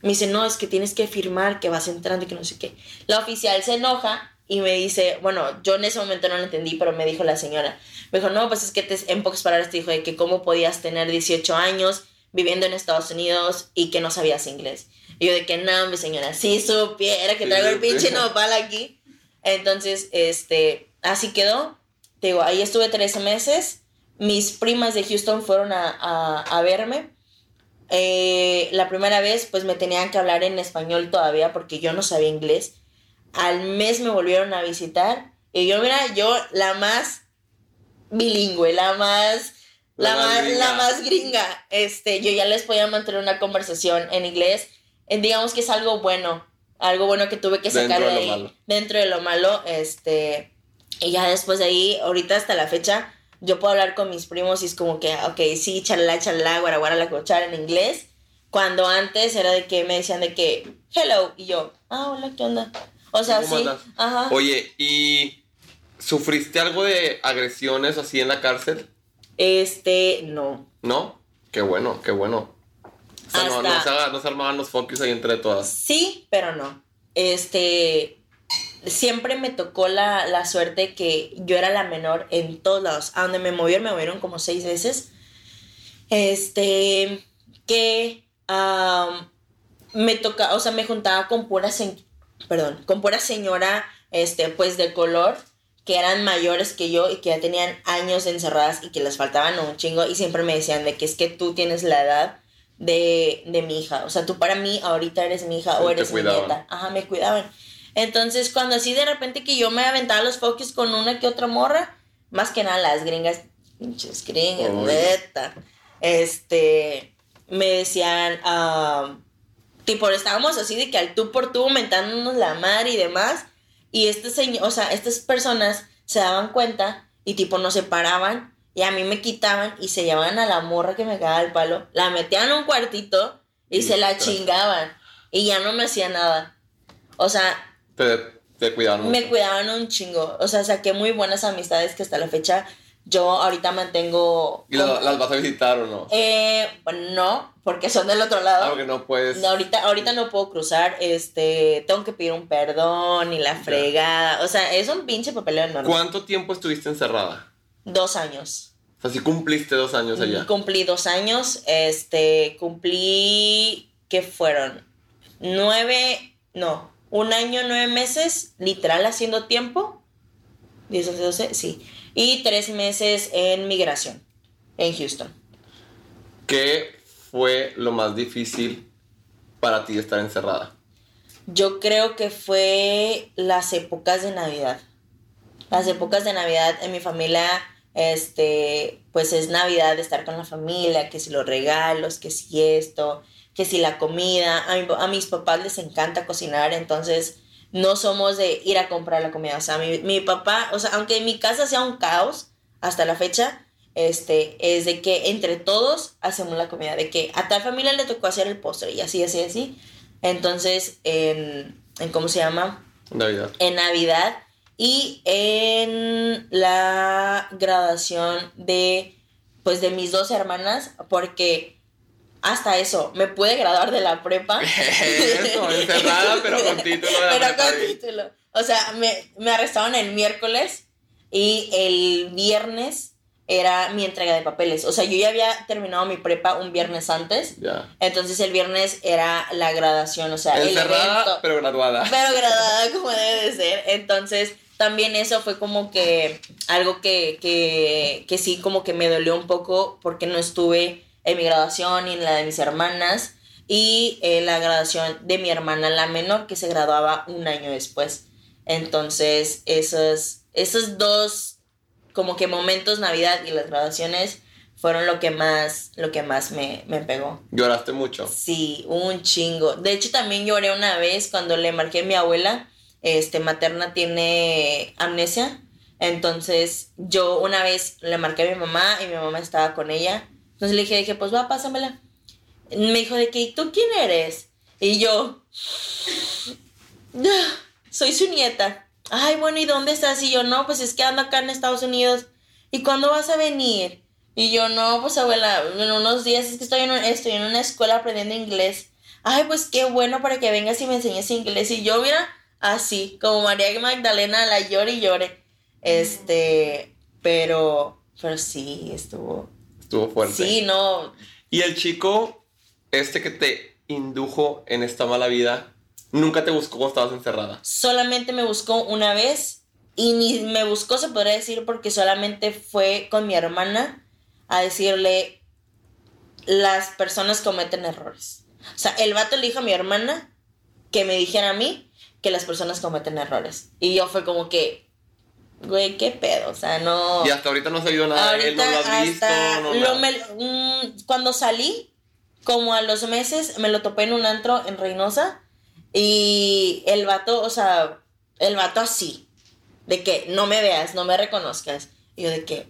S2: Me dice, no, es que tienes que firmar que vas entrando y que no sé qué. La oficial se enoja y me dice, bueno, yo en ese momento no lo entendí, pero me dijo la señora. Me dijo, no, pues es que te, en pocas palabras te dijo de que cómo podías tener 18 años viviendo en Estados Unidos y que no sabías inglés. Y yo de que no, mi señora, si supiera que
S1: Sí,
S2: traigo el
S1: sí.
S2: pinche nopal aquí. Entonces, este, así quedó. Te digo, ahí estuve 13 meses. Mis primas de Houston fueron a, a, a verme. Eh, la primera vez, pues me tenían que hablar en español todavía porque yo no sabía inglés. Al mes me volvieron a visitar. Y yo, mira, yo la más bilingüe, la más
S1: La
S2: la,
S1: más gringa.
S2: la más gringa. Este, yo ya les podía mantener una conversación en inglés. Eh, digamos que es algo bueno algo bueno que tuve que sacar
S1: Dentro
S2: de ahí.
S1: malo.
S2: Dentro de lo malo, este. Y ya después de ahí, ahorita hasta la fecha, yo puedo hablar con mis primos y es como que, ok, sí, chalala, chalala, guaraguara, la cochara en inglés. Cuando antes era de que me decían de que, hello, y yo, ah, hola, ¿qué onda? O sea,
S1: ¿Cómo
S2: sí, ajá.
S1: Oye, ¿y sufriste algo de agresiones así en la cárcel?
S2: Este, no.
S1: ¿No? Qué bueno, qué bueno. O sea, no, se, haga- no se armaban los focus ahí entre todas.
S2: Sí, pero no. Este, siempre me tocó la, la suerte que yo era la menor en todos lados. A donde me movieron, me movieron como seis veces. Este, que me toca, o sea, me juntaba con pura, se- perdón, con pura señora, este, pues de color, que eran mayores que yo y que ya tenían años encerradas y que les faltaban un chingo y siempre me decían de que es que tú tienes la edad de, de mi hija, o sea, tú para mí ahorita eres mi hija
S1: Sí,
S2: o eres mi nieta, ajá, me cuidaban. Entonces, cuando así de repente que yo me aventaba los focus con una que otra morra, más que nada las gringas, pinches gringas, neta, este, me decían, ah, tipo, estábamos así de que al tú por tú mentándonos la madre y demás, y este señor, o sea, estas personas se daban cuenta y tipo nos separaban y a mí me quitaban y se llevaban a la morra que me cagaba el palo, la metían en un cuartito y se la chingaban y ya no me hacía nada. O sea,
S1: Te, te cuidaban
S2: me cuidaban un chingo. O sea, saqué muy buenas amistades que hasta la fecha yo ahorita mantengo.
S1: ¿Y las, las vas a visitar o no?
S2: Eh, bueno, no, porque son del otro lado.
S1: Ah, porque no puedes.
S2: No, ahorita, ahorita no puedo cruzar, este, tengo que pedir un perdón y la fregada. O sea, es un pinche papeleo enorme.
S1: ¿Cuánto tiempo estuviste encerrada?
S2: Dos años.
S1: O sea, si cumpliste dos años allá.
S2: Cumplí dos años, este, cumplí, ¿qué fueron? Nueve, no, un año, nueve meses, literal haciendo tiempo. 10, 11, 12, sí. Y tres meses en migración, en Houston.
S1: ¿Qué fue lo más difícil para ti estar encerrada?
S2: Yo creo que fue las épocas de Navidad. Las épocas de Navidad en mi familia, este, pues es Navidad estar con la familia, que si los regalos, que si esto, que si la comida. A, mi- a mis papás les encanta cocinar, entonces no somos de ir a comprar la comida. O sea, mi, mi papá, o sea, aunque en mi casa sea un caos hasta la fecha, este, es de que entre todos hacemos la comida, de que a tal familia le tocó hacer el postre y así, así, así. Entonces, en, en ¿cómo se llama?
S1: Navidad.
S2: En Navidad y en la graduación de, pues, de mis dos hermanas, porque hasta eso, me pude graduar de la prepa.
S1: Eso, encerrada, pero con título de la
S2: Pero con título. O sea, me, me arrestaron el miércoles y el viernes era mi entrega de papeles. O sea, yo ya había terminado mi prepa un viernes antes.
S1: Ya.
S2: Entonces el viernes era la graduación, o sea, el
S1: Encerrada,
S2: evento.
S1: pero graduada.
S2: Pero graduada como debe de ser. Entonces, también eso fue como que algo que, que, que sí como que me dolió un poco porque no estuve en mi graduación y en la de mis hermanas y en la graduación de mi hermana la menor que se graduaba un año después. Entonces, esos, esos dos como que momentos, Navidad y las graduaciones, fueron lo que más, lo que más me, me pegó.
S1: Lloraste mucho.
S2: Sí, un chingo. De hecho, también lloré una vez cuando le marqué a mi abuela. Este, materna tiene amnesia. Entonces, yo una vez le marqué a mi mamá y mi mamá estaba con ella. Entonces le dije, dije, pues va, pásamela. Me dijo de que, ¿y tú quién eres? Y yo, "Ah, soy su nieta. Ay, bueno, ¿y dónde estás? Y yo, no, pues es que ando acá en Estados Unidos. ¿Y cuándo vas a venir? Y yo, no, pues abuela, en unos días es que estoy en, estoy en una escuela aprendiendo inglés. Ay, pues qué bueno para que vengas y me enseñes inglés. Y yo, mira, así, como María Magdalena, la llore y llore. Este, pero, pero sí, estuvo.
S1: Estuvo fuerte.
S2: Sí, no,
S1: Y el chico, este que te indujo en esta mala vida, nunca te buscó cuando estabas encerrada.
S2: solamente me buscó una vez y ni me buscó, se podría decir, porque solamente fue con mi hermana a decirle las personas cometen errores. O sea, el vato le dijo a mi hermana que me dijera a mí que las personas cometen errores. Y yo fue como que, güey, qué pedo, o sea, no...
S1: Y hasta ahorita no has oído nada de él, no lo has visto. no
S2: lo me- mm, cuando salí, como a los meses, me lo topé en un antro en Reynosa Y el vato, o sea, el vato así, de que no me veas, no me reconozcas. Y yo de que,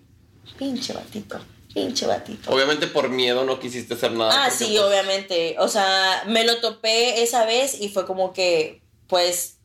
S2: pinche batito, pinche batito.
S1: Obviamente por miedo no quisiste hacer nada.
S2: Ah, sí,
S1: pues,
S2: obviamente. O sea, me lo topé esa vez y fue como que, pues,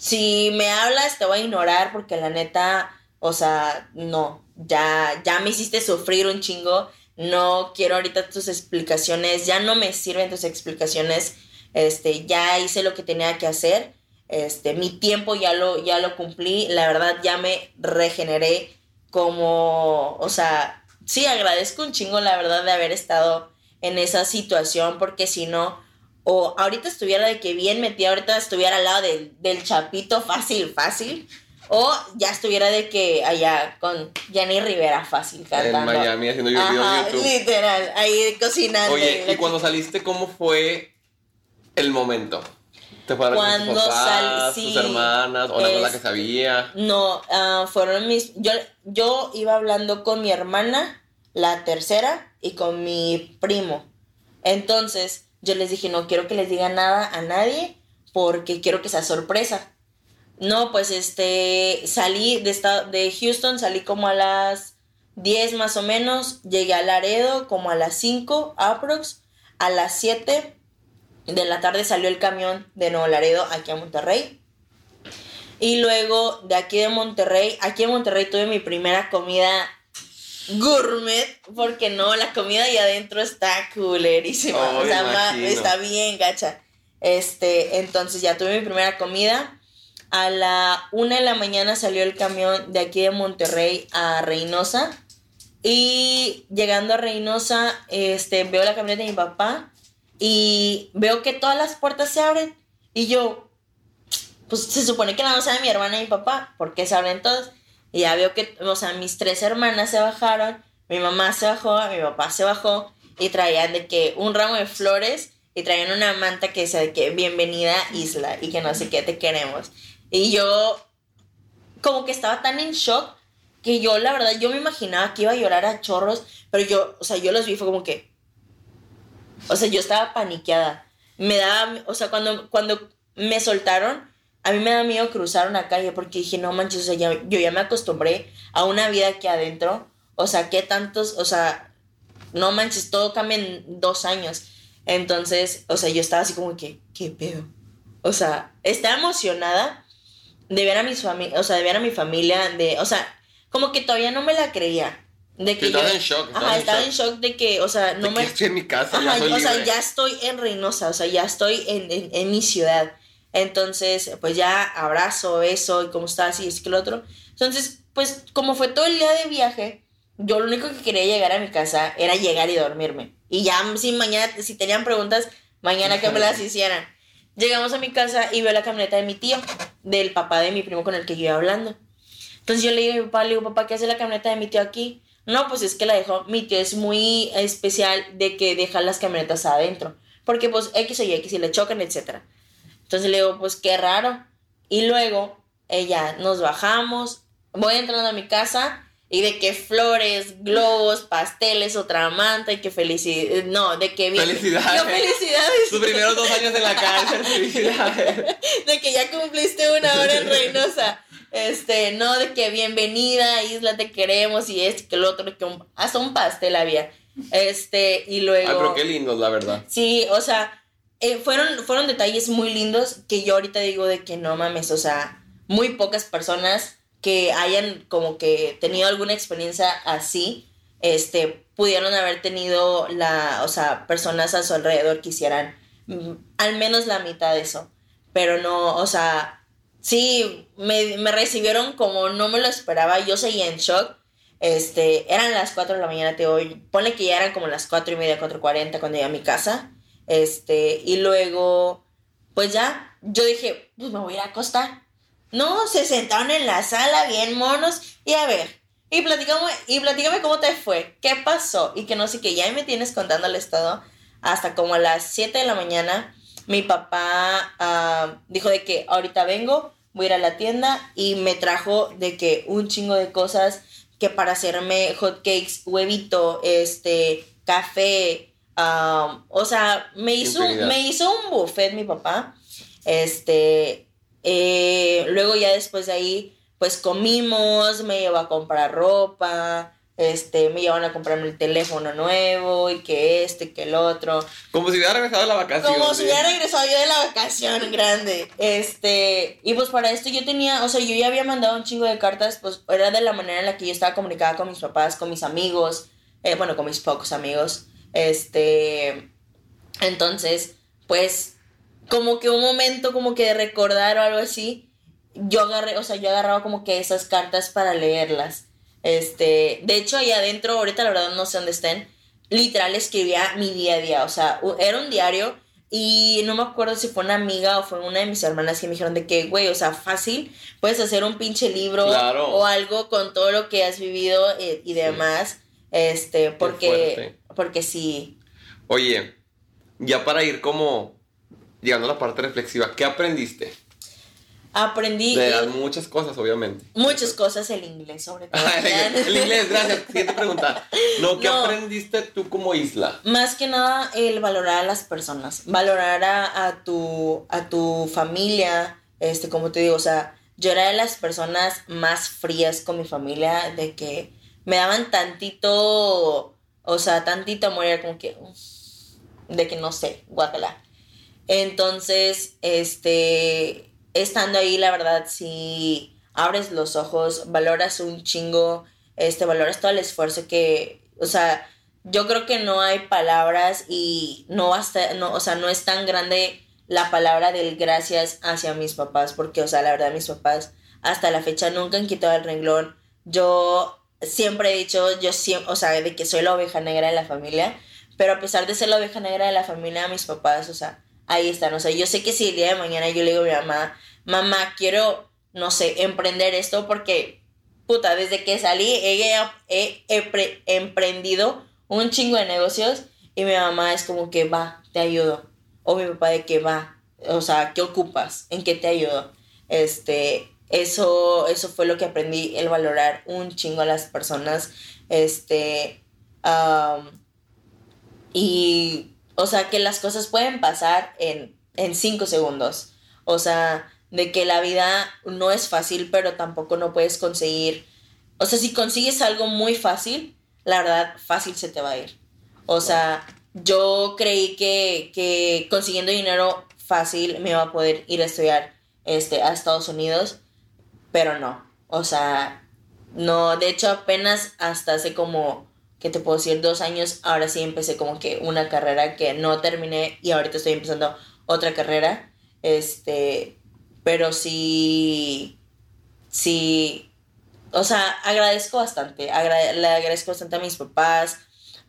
S2: si me hablas te voy a ignorar porque la neta, o sea, no, ya, ya me hiciste sufrir un chingo. No quiero ahorita tus explicaciones, ya no me sirven tus explicaciones. Este, ya hice lo que tenía que hacer. Este, mi tiempo ya lo, ya lo cumplí. La verdad, ya me regeneré como, o sea, sí agradezco un chingo la verdad de haber estado en esa situación porque si no, o ahorita estuviera de que bien metida, ahorita estuviera al lado del, del chapito fácil, fácil, o ya estuviera de que allá con Jenny Rivera fácil
S1: En
S2: cantando.
S1: Miami haciendo videos
S2: Ajá,
S1: de YouTube.
S2: literal, ahí cocinando.
S1: Oye,
S2: y
S1: y cuando saliste, ¿cómo fue el momento? ¿Te fueron
S2: Cuando
S1: tus papás,
S2: sí,
S1: tus hermanas, o más la
S2: es-
S1: que sabía?
S2: No, ah, fueron mis. Yo, yo iba hablando con mi hermana, la tercera, y con mi primo. Entonces, yo les dije, no quiero que les diga nada a nadie porque quiero que sea sorpresa. No, pues este, salí de, esta- de Houston, salí como a las 10 más o menos, llegué a Laredo como a las 5, aprox, a las 7 de la tarde salió el camión de Nuevo Laredo aquí a Monterrey. Y luego de aquí de Monterrey, aquí en Monterrey tuve mi primera comida gourmet, porque no, la comida ahí adentro está culerísima.
S1: Oh,
S2: o sea, ma-
S1: imagino.
S2: está bien gacha. Este, entonces ya tuve mi primera comida. A la una de la mañana salió el camión de aquí de Monterrey a Reynosa. Y llegando a Reynosa, este, veo la camioneta de mi papá y veo que todas las puertas se abren. Y yo, pues se supone que nada más sabe mi hermana y mi papá, ¿por qué se abren todas? Y ya veo que, o sea, mis tres hermanas se bajaron, mi mamá se bajó, mi papá se bajó y traían de que un ramo de flores y traían una manta que decía de que bienvenida isla y que no sé qué te queremos. Y yo como que estaba tan en shock que yo la verdad yo me imaginaba que iba a llorar a chorros, pero yo, o sea, yo los vi fue como que o sea, yo estaba paniqueada. Me daba, o sea, cuando, cuando me soltaron, a mí me da miedo cruzar una calle porque dije, no manches, o sea, ya- yo ya me acostumbré a una vida aquí adentro. O sea, ¿qué tantos, o sea, no manches, todo cambia en dos años. Entonces, o sea, yo estaba así como que, ¿qué pedo? O sea, estaba emocionada de ver a mis familia, o sea, de ver a mi familia, de, o sea, como que todavía no me la creía. De que yo-
S1: en shock,
S2: Ajá, estaba en shock de que, o sea, no
S1: De
S2: me...
S1: que estoy en mi casa, ya
S2: Ajá,
S1: soy
S2: o sea, ya estoy en Reynosa, o sea, ya estoy en, en- en mi ciudad. Entonces, pues ya abrazo, beso, y cómo estás, y es que lo otro. Entonces, pues como fue todo el día de viaje, yo lo único que quería llegar a mi casa era llegar y dormirme. Y ya, si mañana, si tenían preguntas, mañana que me las hicieran. Llegamos a mi casa y veo la camioneta de mi tío, del papá de mi primo con el que yo iba hablando. Entonces yo le digo a mi papá, le digo, papá, ¿qué hace la camioneta de mi tío aquí? No, pues es que la dejó, mi tío es muy especial de que deja las camionetas adentro. Porque pues X o Y, X y le chocan, etc. Entonces le digo, pues qué raro. Y luego, ella, nos bajamos, voy entrando a mi casa y de que flores, globos, pasteles, otra manta y que felicidad, no, de que bien.
S1: Felicidades.
S2: Yo felicidades.
S1: Tus primeros dos años en la cárcel, felicidades.
S2: de que ya cumpliste una hora en Reynosa. Este, no, de que bienvenida, Isla, te queremos y este, que el otro, que un- hasta un pastel había. Este, y luego.
S1: Ay, pero qué lindos, la verdad.
S2: Sí, o sea, eh, fueron, fueron detalles muy lindos que yo ahorita digo de que no mames, o sea, muy pocas personas que hayan como que tenido alguna experiencia así, este, pudieron haber tenido la, o sea, personas a su alrededor que hicieran mm, al menos la mitad de eso. Pero no, o sea, sí, me, me recibieron como no me lo esperaba, yo seguía en shock. Este, eran las 4 de la mañana, te hoy. Ponle que ya eran como las 4 y media, 4.40 cuando llegué a mi casa. Este, y luego, pues ya, yo dije, pues me voy a ir a acostar. No, se sentaron en la sala, bien monos, y a ver, y platicamos, y platícame cómo te fue, qué pasó, y que no sé qué, ya me tienes contándoles todo, hasta como a las 7 de la mañana, mi papá ah, dijo de que ahorita vengo, voy a ir a la tienda, y me trajo de que un chingo de cosas, que para hacerme hot cakes, huevito, este, café, ah, o sea, me hizo, me hizo un buffet mi papá, Este, eh, luego ya después de ahí, pues comimos, me llevó a comprar ropa, este, me llevan a comprarme el teléfono nuevo y que este, que el otro.
S1: Como si hubiera regresado de la vacación.
S2: Como si hubiera regresado yo de la vacación grande. Este, y pues para esto yo tenía, o sea, yo ya había mandado un chingo de cartas, pues era de la manera en la que yo estaba comunicada con mis papás, con mis amigos, eh, bueno, con mis pocos amigos. Este, entonces, pues, como que un momento como que de recordar o algo así, yo agarré, o sea, yo agarraba como que esas cartas para leerlas. Este, de hecho, ahí adentro, ahorita la verdad no sé dónde estén, literal escribía mi día a día, o sea, era un diario y no me acuerdo si fue una amiga o fue una de mis hermanas que me dijeron de que, güey, o sea, fácil, puedes hacer un pinche libro
S1: Claro.
S2: o algo con todo lo que has vivido eh, y demás, este, porque. Porque sí,
S1: Oye, ya para ir como llegando a la parte reflexiva, ¿qué aprendiste?
S2: aprendí
S1: De las muchas cosas, obviamente.
S2: muchas cosas, el inglés sobre todo.
S1: el inglés, gracias. Siguiente pregunta. No, ¿qué
S2: No.
S1: aprendiste tú como isla?
S2: Más que nada el valorar a las personas, valorar a, a tu, a tu familia, este, como te digo, o sea, yo era de las personas más frías con mi familia, de que me daban tantito, o sea, tantito amor, como que, de que no sé, guácala. Entonces, este, estando ahí, la verdad, si abres los ojos, valoras un chingo, este, valoras todo el esfuerzo que, o sea, yo creo que no hay palabras y no hasta, no, o sea, no es tan grande la palabra del gracias hacia mis papás, porque, o sea, la verdad, mis papás hasta la fecha nunca han quitado el renglón. Yo siempre he dicho, yo siempre, o sea, de que soy la oveja negra de la familia, pero a pesar de ser la oveja negra de la familia, mis papás, o sea, ahí están. O sea, yo sé que si el día de mañana yo le digo a mi mamá, mamá, quiero, no sé, emprender esto porque, puta, desde que salí he, he- he pre- emprendido un chingo de negocios y mi mamá es como que va, te ayudo. O mi papá de que va, o sea, ¿qué ocupas? ¿En qué te ayudo? Este, eso, eso fue lo que aprendí, el valorar un chingo a las personas. Este, y, o sea, que las cosas pueden pasar en, en cinco segundos. O sea, de que la vida no es fácil, pero tampoco no puedes conseguir. O sea, si consigues algo muy fácil, la verdad, fácil se te va a ir. O sea, yo creí que, que consiguiendo dinero fácil me iba a poder ir a estudiar este, a Estados Unidos, pero no. O sea, no, de hecho apenas hasta hace como, ¿qué te puedo decir? Dos años, ahora sí empecé como que una carrera que no terminé y ahorita estoy empezando otra carrera. Este, pero sí, sí, o sea, agradezco bastante, agra- le agradezco bastante a mis papás,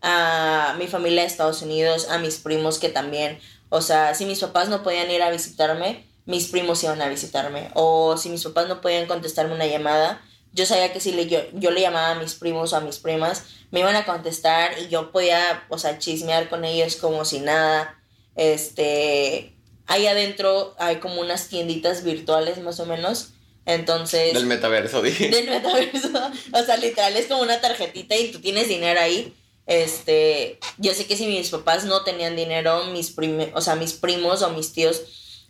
S2: a mi familia de Estados Unidos, a mis primos que también, o sea, si mis papás no podían ir a visitarme, mis primos iban a visitarme, o si mis papás no podían contestarme una llamada, yo sabía que si le, yo, yo le llamaba a mis primos o a mis primas, me iban a contestar y yo podía, o sea, chismear con ellos como si nada, este, ahí adentro hay como unas tienditas virtuales más o menos, entonces
S1: Del metaverso, dije.
S2: del metaverso. O sea, literal es como una tarjetita y tú tienes dinero ahí. Este, yo sé que si mis papás no tenían dinero, mis prime- o sea, mis primos o mis tíos,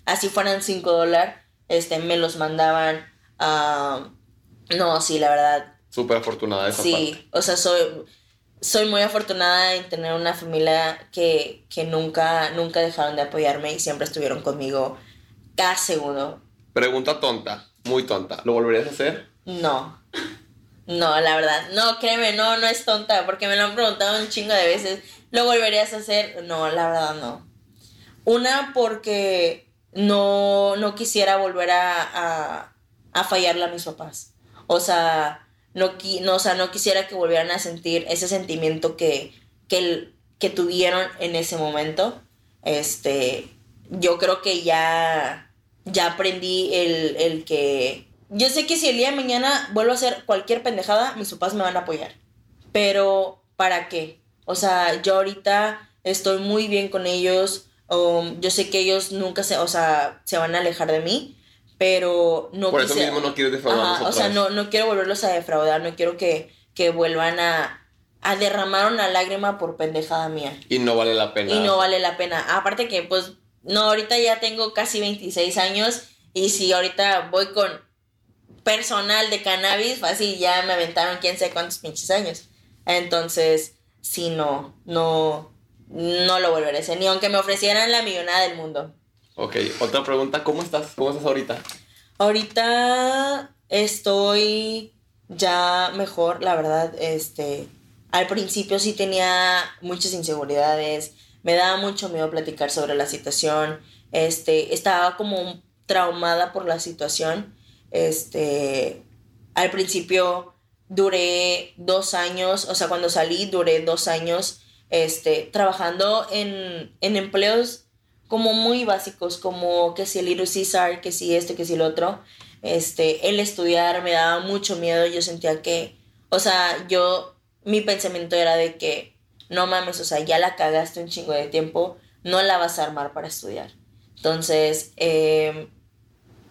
S2: así fueran 5 dólares, este, me los mandaban a... no, sí, la verdad,
S1: Súper afortunada esa parte.
S2: sí. O sea, soy, soy muy afortunada en tener una familia que, que nunca, nunca dejaron de apoyarme y siempre estuvieron conmigo cada segundo.
S1: Pregunta tonta, muy tonta. ¿Lo volverías a hacer?
S2: No. No, la verdad. No, créeme, no, no es tonta, porque me lo han preguntado un chingo de veces. ¿Lo volverías a hacer? No, la verdad no. Una, porque no, no quisiera volver a, a, a fallarle a mis papás. O sea, no, no, o sea, no quisiera que volvieran a sentir ese sentimiento que, que, que tuvieron en ese momento. Este, yo creo que ya, ya aprendí el, el que... Yo sé que si el día de mañana vuelvo a hacer cualquier pendejada, mis papás me van a apoyar. Pero, ¿para qué? O sea, yo ahorita estoy muy bien con ellos. Um, yo sé que ellos nunca se, o sea, se van a alejar de mí, pero no
S1: Por eso mismo no quieres defraudarlos
S2: Ajá, o sea, no, no quiero volverlos a defraudar, no quiero que, que vuelvan a, a derramar una lágrima por pendejada mía.
S1: Y no vale la pena.
S2: Y no vale la pena. Aparte que, pues, no, ahorita ya tengo casi 26 años y si ahorita voy con personal de cannabis, fácil, ya me aventaron quién sabe cuántos pinches años. Entonces, sí, no, no, no lo volveré a hacer, ni aunque me ofrecieran la millonada del mundo.
S1: Ok, otra pregunta, ¿cómo estás? ¿Cómo estás ahorita?
S2: Ahorita estoy ya mejor, la verdad, este, al principio sí tenía muchas inseguridades, me daba mucho miedo platicar sobre la situación, este, estaba como traumada por la situación, este, al principio duré dos años, o sea, cuando salí duré dos años, este, trabajando en, en empleos como muy básicos, como que si el Little Caesar, que si esto, que si lo otro, este, el estudiar me daba mucho miedo, yo sentía que, o sea, yo, mi pensamiento era de que, no mames, o sea, ya la cagaste un chingo de tiempo, no la vas a armar para estudiar. Entonces, em,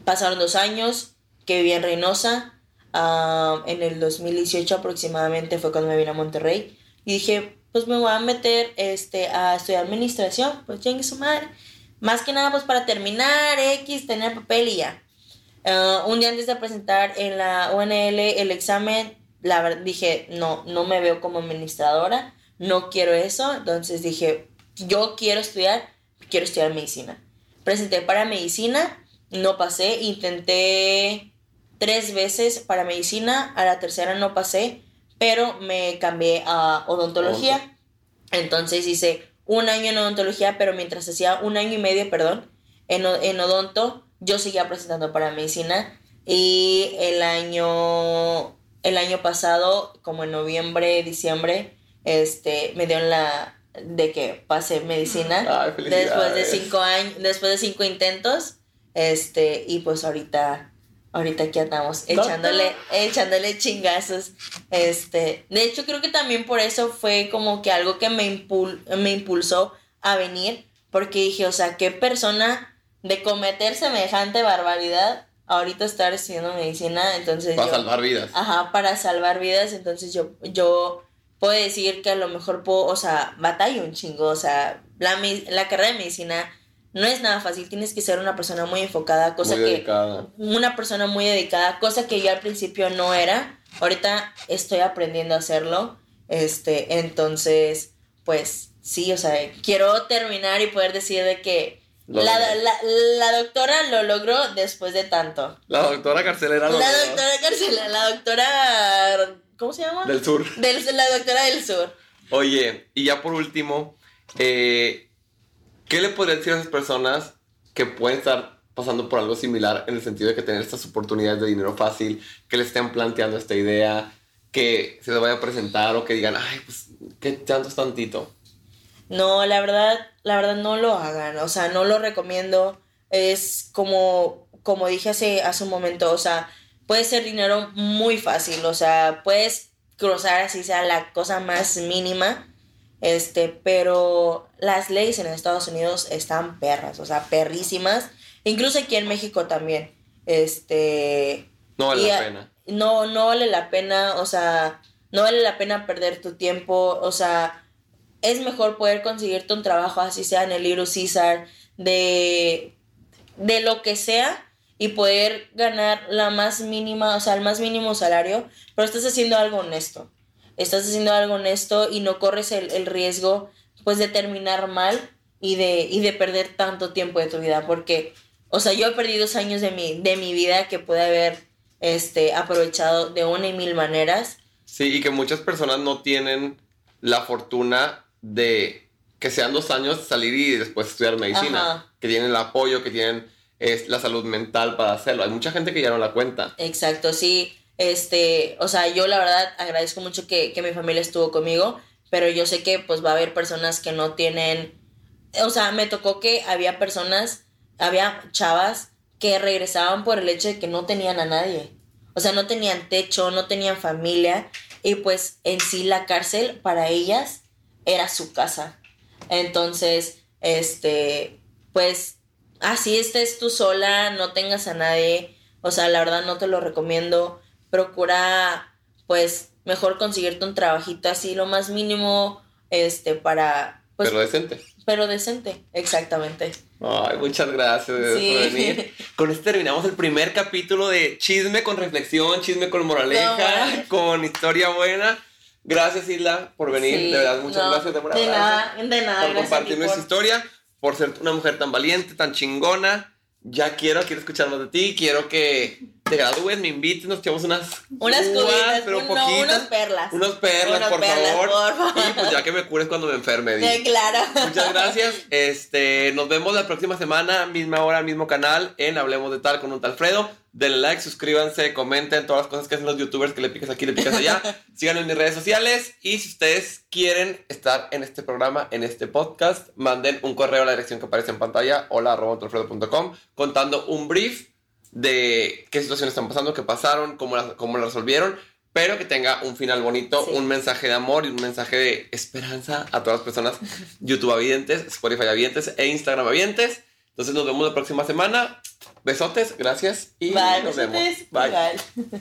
S2: pasaron dos años que viví en Reynosa, en el 2018 aproximadamente fue cuando me vine a Monterrey, y dije, pues me voy a meter este, a estudiar administración, pues chingue su madre. Más que nada, pues para terminar, X, tener papel y ya. Ah, un día antes de presentar en la UNL el examen, la verdad dije, no, no me veo como administradora, no quiero eso. Entonces dije, yo quiero estudiar, quiero estudiar medicina. Presenté para medicina, no pasé, intenté tres veces para medicina, a la tercera no pasé, pero me cambié a odontología. Entonces hice un año en odontología, pero mientras hacía un año y medio, perdón, en, en odonto, yo seguía presentando para medicina. Y el año, el año pasado, como en noviembre, diciembre, este, me dieron la de que pasé medicina. Después de cinco años, después de cinco intentos, este, y pues ahorita, ahorita aquí andamos echándole, echándole chingazos, este, de hecho creo que también por eso fue como que algo que me, me impulsó a venir, porque dije, o sea, qué persona de cometer semejante barbaridad, ahorita estar estudiando medicina, entonces...
S1: Para salvar vidas.
S2: Ajá, para salvar vidas, entonces yo, yo puedo decir que a lo mejor puedo, o sea, batalla un chingo, o sea, la, la carrera de medicina no es nada fácil, tienes que ser una persona muy enfocada, cosa
S1: muy
S2: que...
S1: Dedicada.
S2: Una persona muy dedicada, cosa que yo al principio no era, ahorita estoy aprendiendo a hacerlo, este, entonces, pues sí, o sea, quiero terminar y poder decir de que la, la, doctora lo logró después de tanto.
S1: La doctora carcelera
S2: lo La doctora carcelera, la doctora. ¿Cómo se llama?
S1: Del sur.
S2: la doctora del sur.
S1: Oye, y ya por último, eh, ¿qué le podría decir a esas personas que pueden estar pasando por algo similar en el sentido de que tener estas oportunidades de dinero fácil, que le estén planteando esta idea, que se les vaya a presentar o que digan, ay, pues, ¿qué tanto es tantito?
S2: No, la verdad, la verdad no lo hagan, o sea, no lo recomiendo. Es como, como dije hace, hace un momento, o sea, puede ser dinero muy fácil, o sea, puedes cruzar así sea la cosa más mínima, este, pero las leyes en Estados Unidos están perras, o sea, perrísimas, incluso aquí en México también, este...
S1: No vale la pena.
S2: No, no vale la pena, o sea, no vale la pena perder tu tiempo, o sea, es mejor poder conseguirte un trabajo, así sea en el Little Caesar, de, de lo que sea, y poder ganar la más mínima, o sea, el más mínimo salario, pero estás haciendo algo honesto. Estás haciendo algo honesto y no corres el, riesgo, pues, de terminar mal y de, y de perder tanto tiempo de tu vida, porque, o sea, yo he perdido dos años de mi, de mi vida que pude haber este, aprovechado de una y mil maneras.
S1: Sí, y que muchas personas no tienen la fortuna de que sean dos años salir y después estudiar medicina, que tienen el apoyo, que tienen es, la salud mental para hacerlo. Hay mucha gente que ya no la cuenta.
S2: Exacto, sí. Este, o sea, yo la verdad agradezco mucho que, que mi familia estuvo conmigo, pero yo sé que pues va a haber personas que no tienen, o sea, me tocó que había personas, había chavas que regresaban por el hecho de que no tenían a nadie. O sea, no tenían techo, no tenían familia y pues en sí la cárcel para ellas era su casa. Entonces, este, pues, así estés tú sola, no tengas a nadie, o sea, la verdad no te lo recomiendo. Procura, pues, mejor conseguirte un trabajito así, lo más mínimo, este, para, Pues-
S1: pero decente.
S2: Pero decente, exactamente.
S1: Ay, muchas gracias
S2: Sí.
S1: por venir. Con esto terminamos el primer capítulo de Chisme con reflexión, chisme con moraleja,
S2: No,
S1: con historia buena. Gracias, Isla, por venir.
S2: Sí,
S1: de verdad, muchas
S2: no,
S1: gracias.
S2: De
S1: abrazo
S2: nada, de nada.
S1: por compartir
S2: ti
S1: nuestra
S2: por-
S1: historia, por ser una mujer tan valiente, tan chingona. Ya quiero, quiero escuchar más de ti, quiero que te gradúes, me invites, nos echamos unas
S2: Unas
S1: uvas,
S2: cubitas,
S1: pero
S2: un- no, perlas.
S1: Unas perlas, por,
S2: perlas,
S1: favor.
S2: por favor.
S1: Y pues ya que me cures cuando me enferme.
S2: Sí, claro.
S1: Muchas gracias. Este, nos vemos la próxima semana, misma hora, mismo canal, en Hablemos de Tal con un tal Fredo. Denle like, suscríbanse, comenten todas las cosas que hacen los youtubers que le picas aquí, le picas allá. Síganme en mis redes sociales. Y si ustedes quieren estar en este programa, en este podcast, manden un correo a la dirección que aparece en pantalla, hola arroba ontalfredo.com, contando un brief de qué situaciones están pasando, qué pasaron, cómo las, cómo las resolvieron, pero que tenga un final bonito,
S2: Sí.
S1: un mensaje de amor y un mensaje de esperanza a todas las personas YouTube avientes, Spotify avientes e Instagram avientes. Entonces nos vemos la próxima semana. Besotes, gracias y
S2: Bye,
S1: nos vemos. Bye.
S2: bye.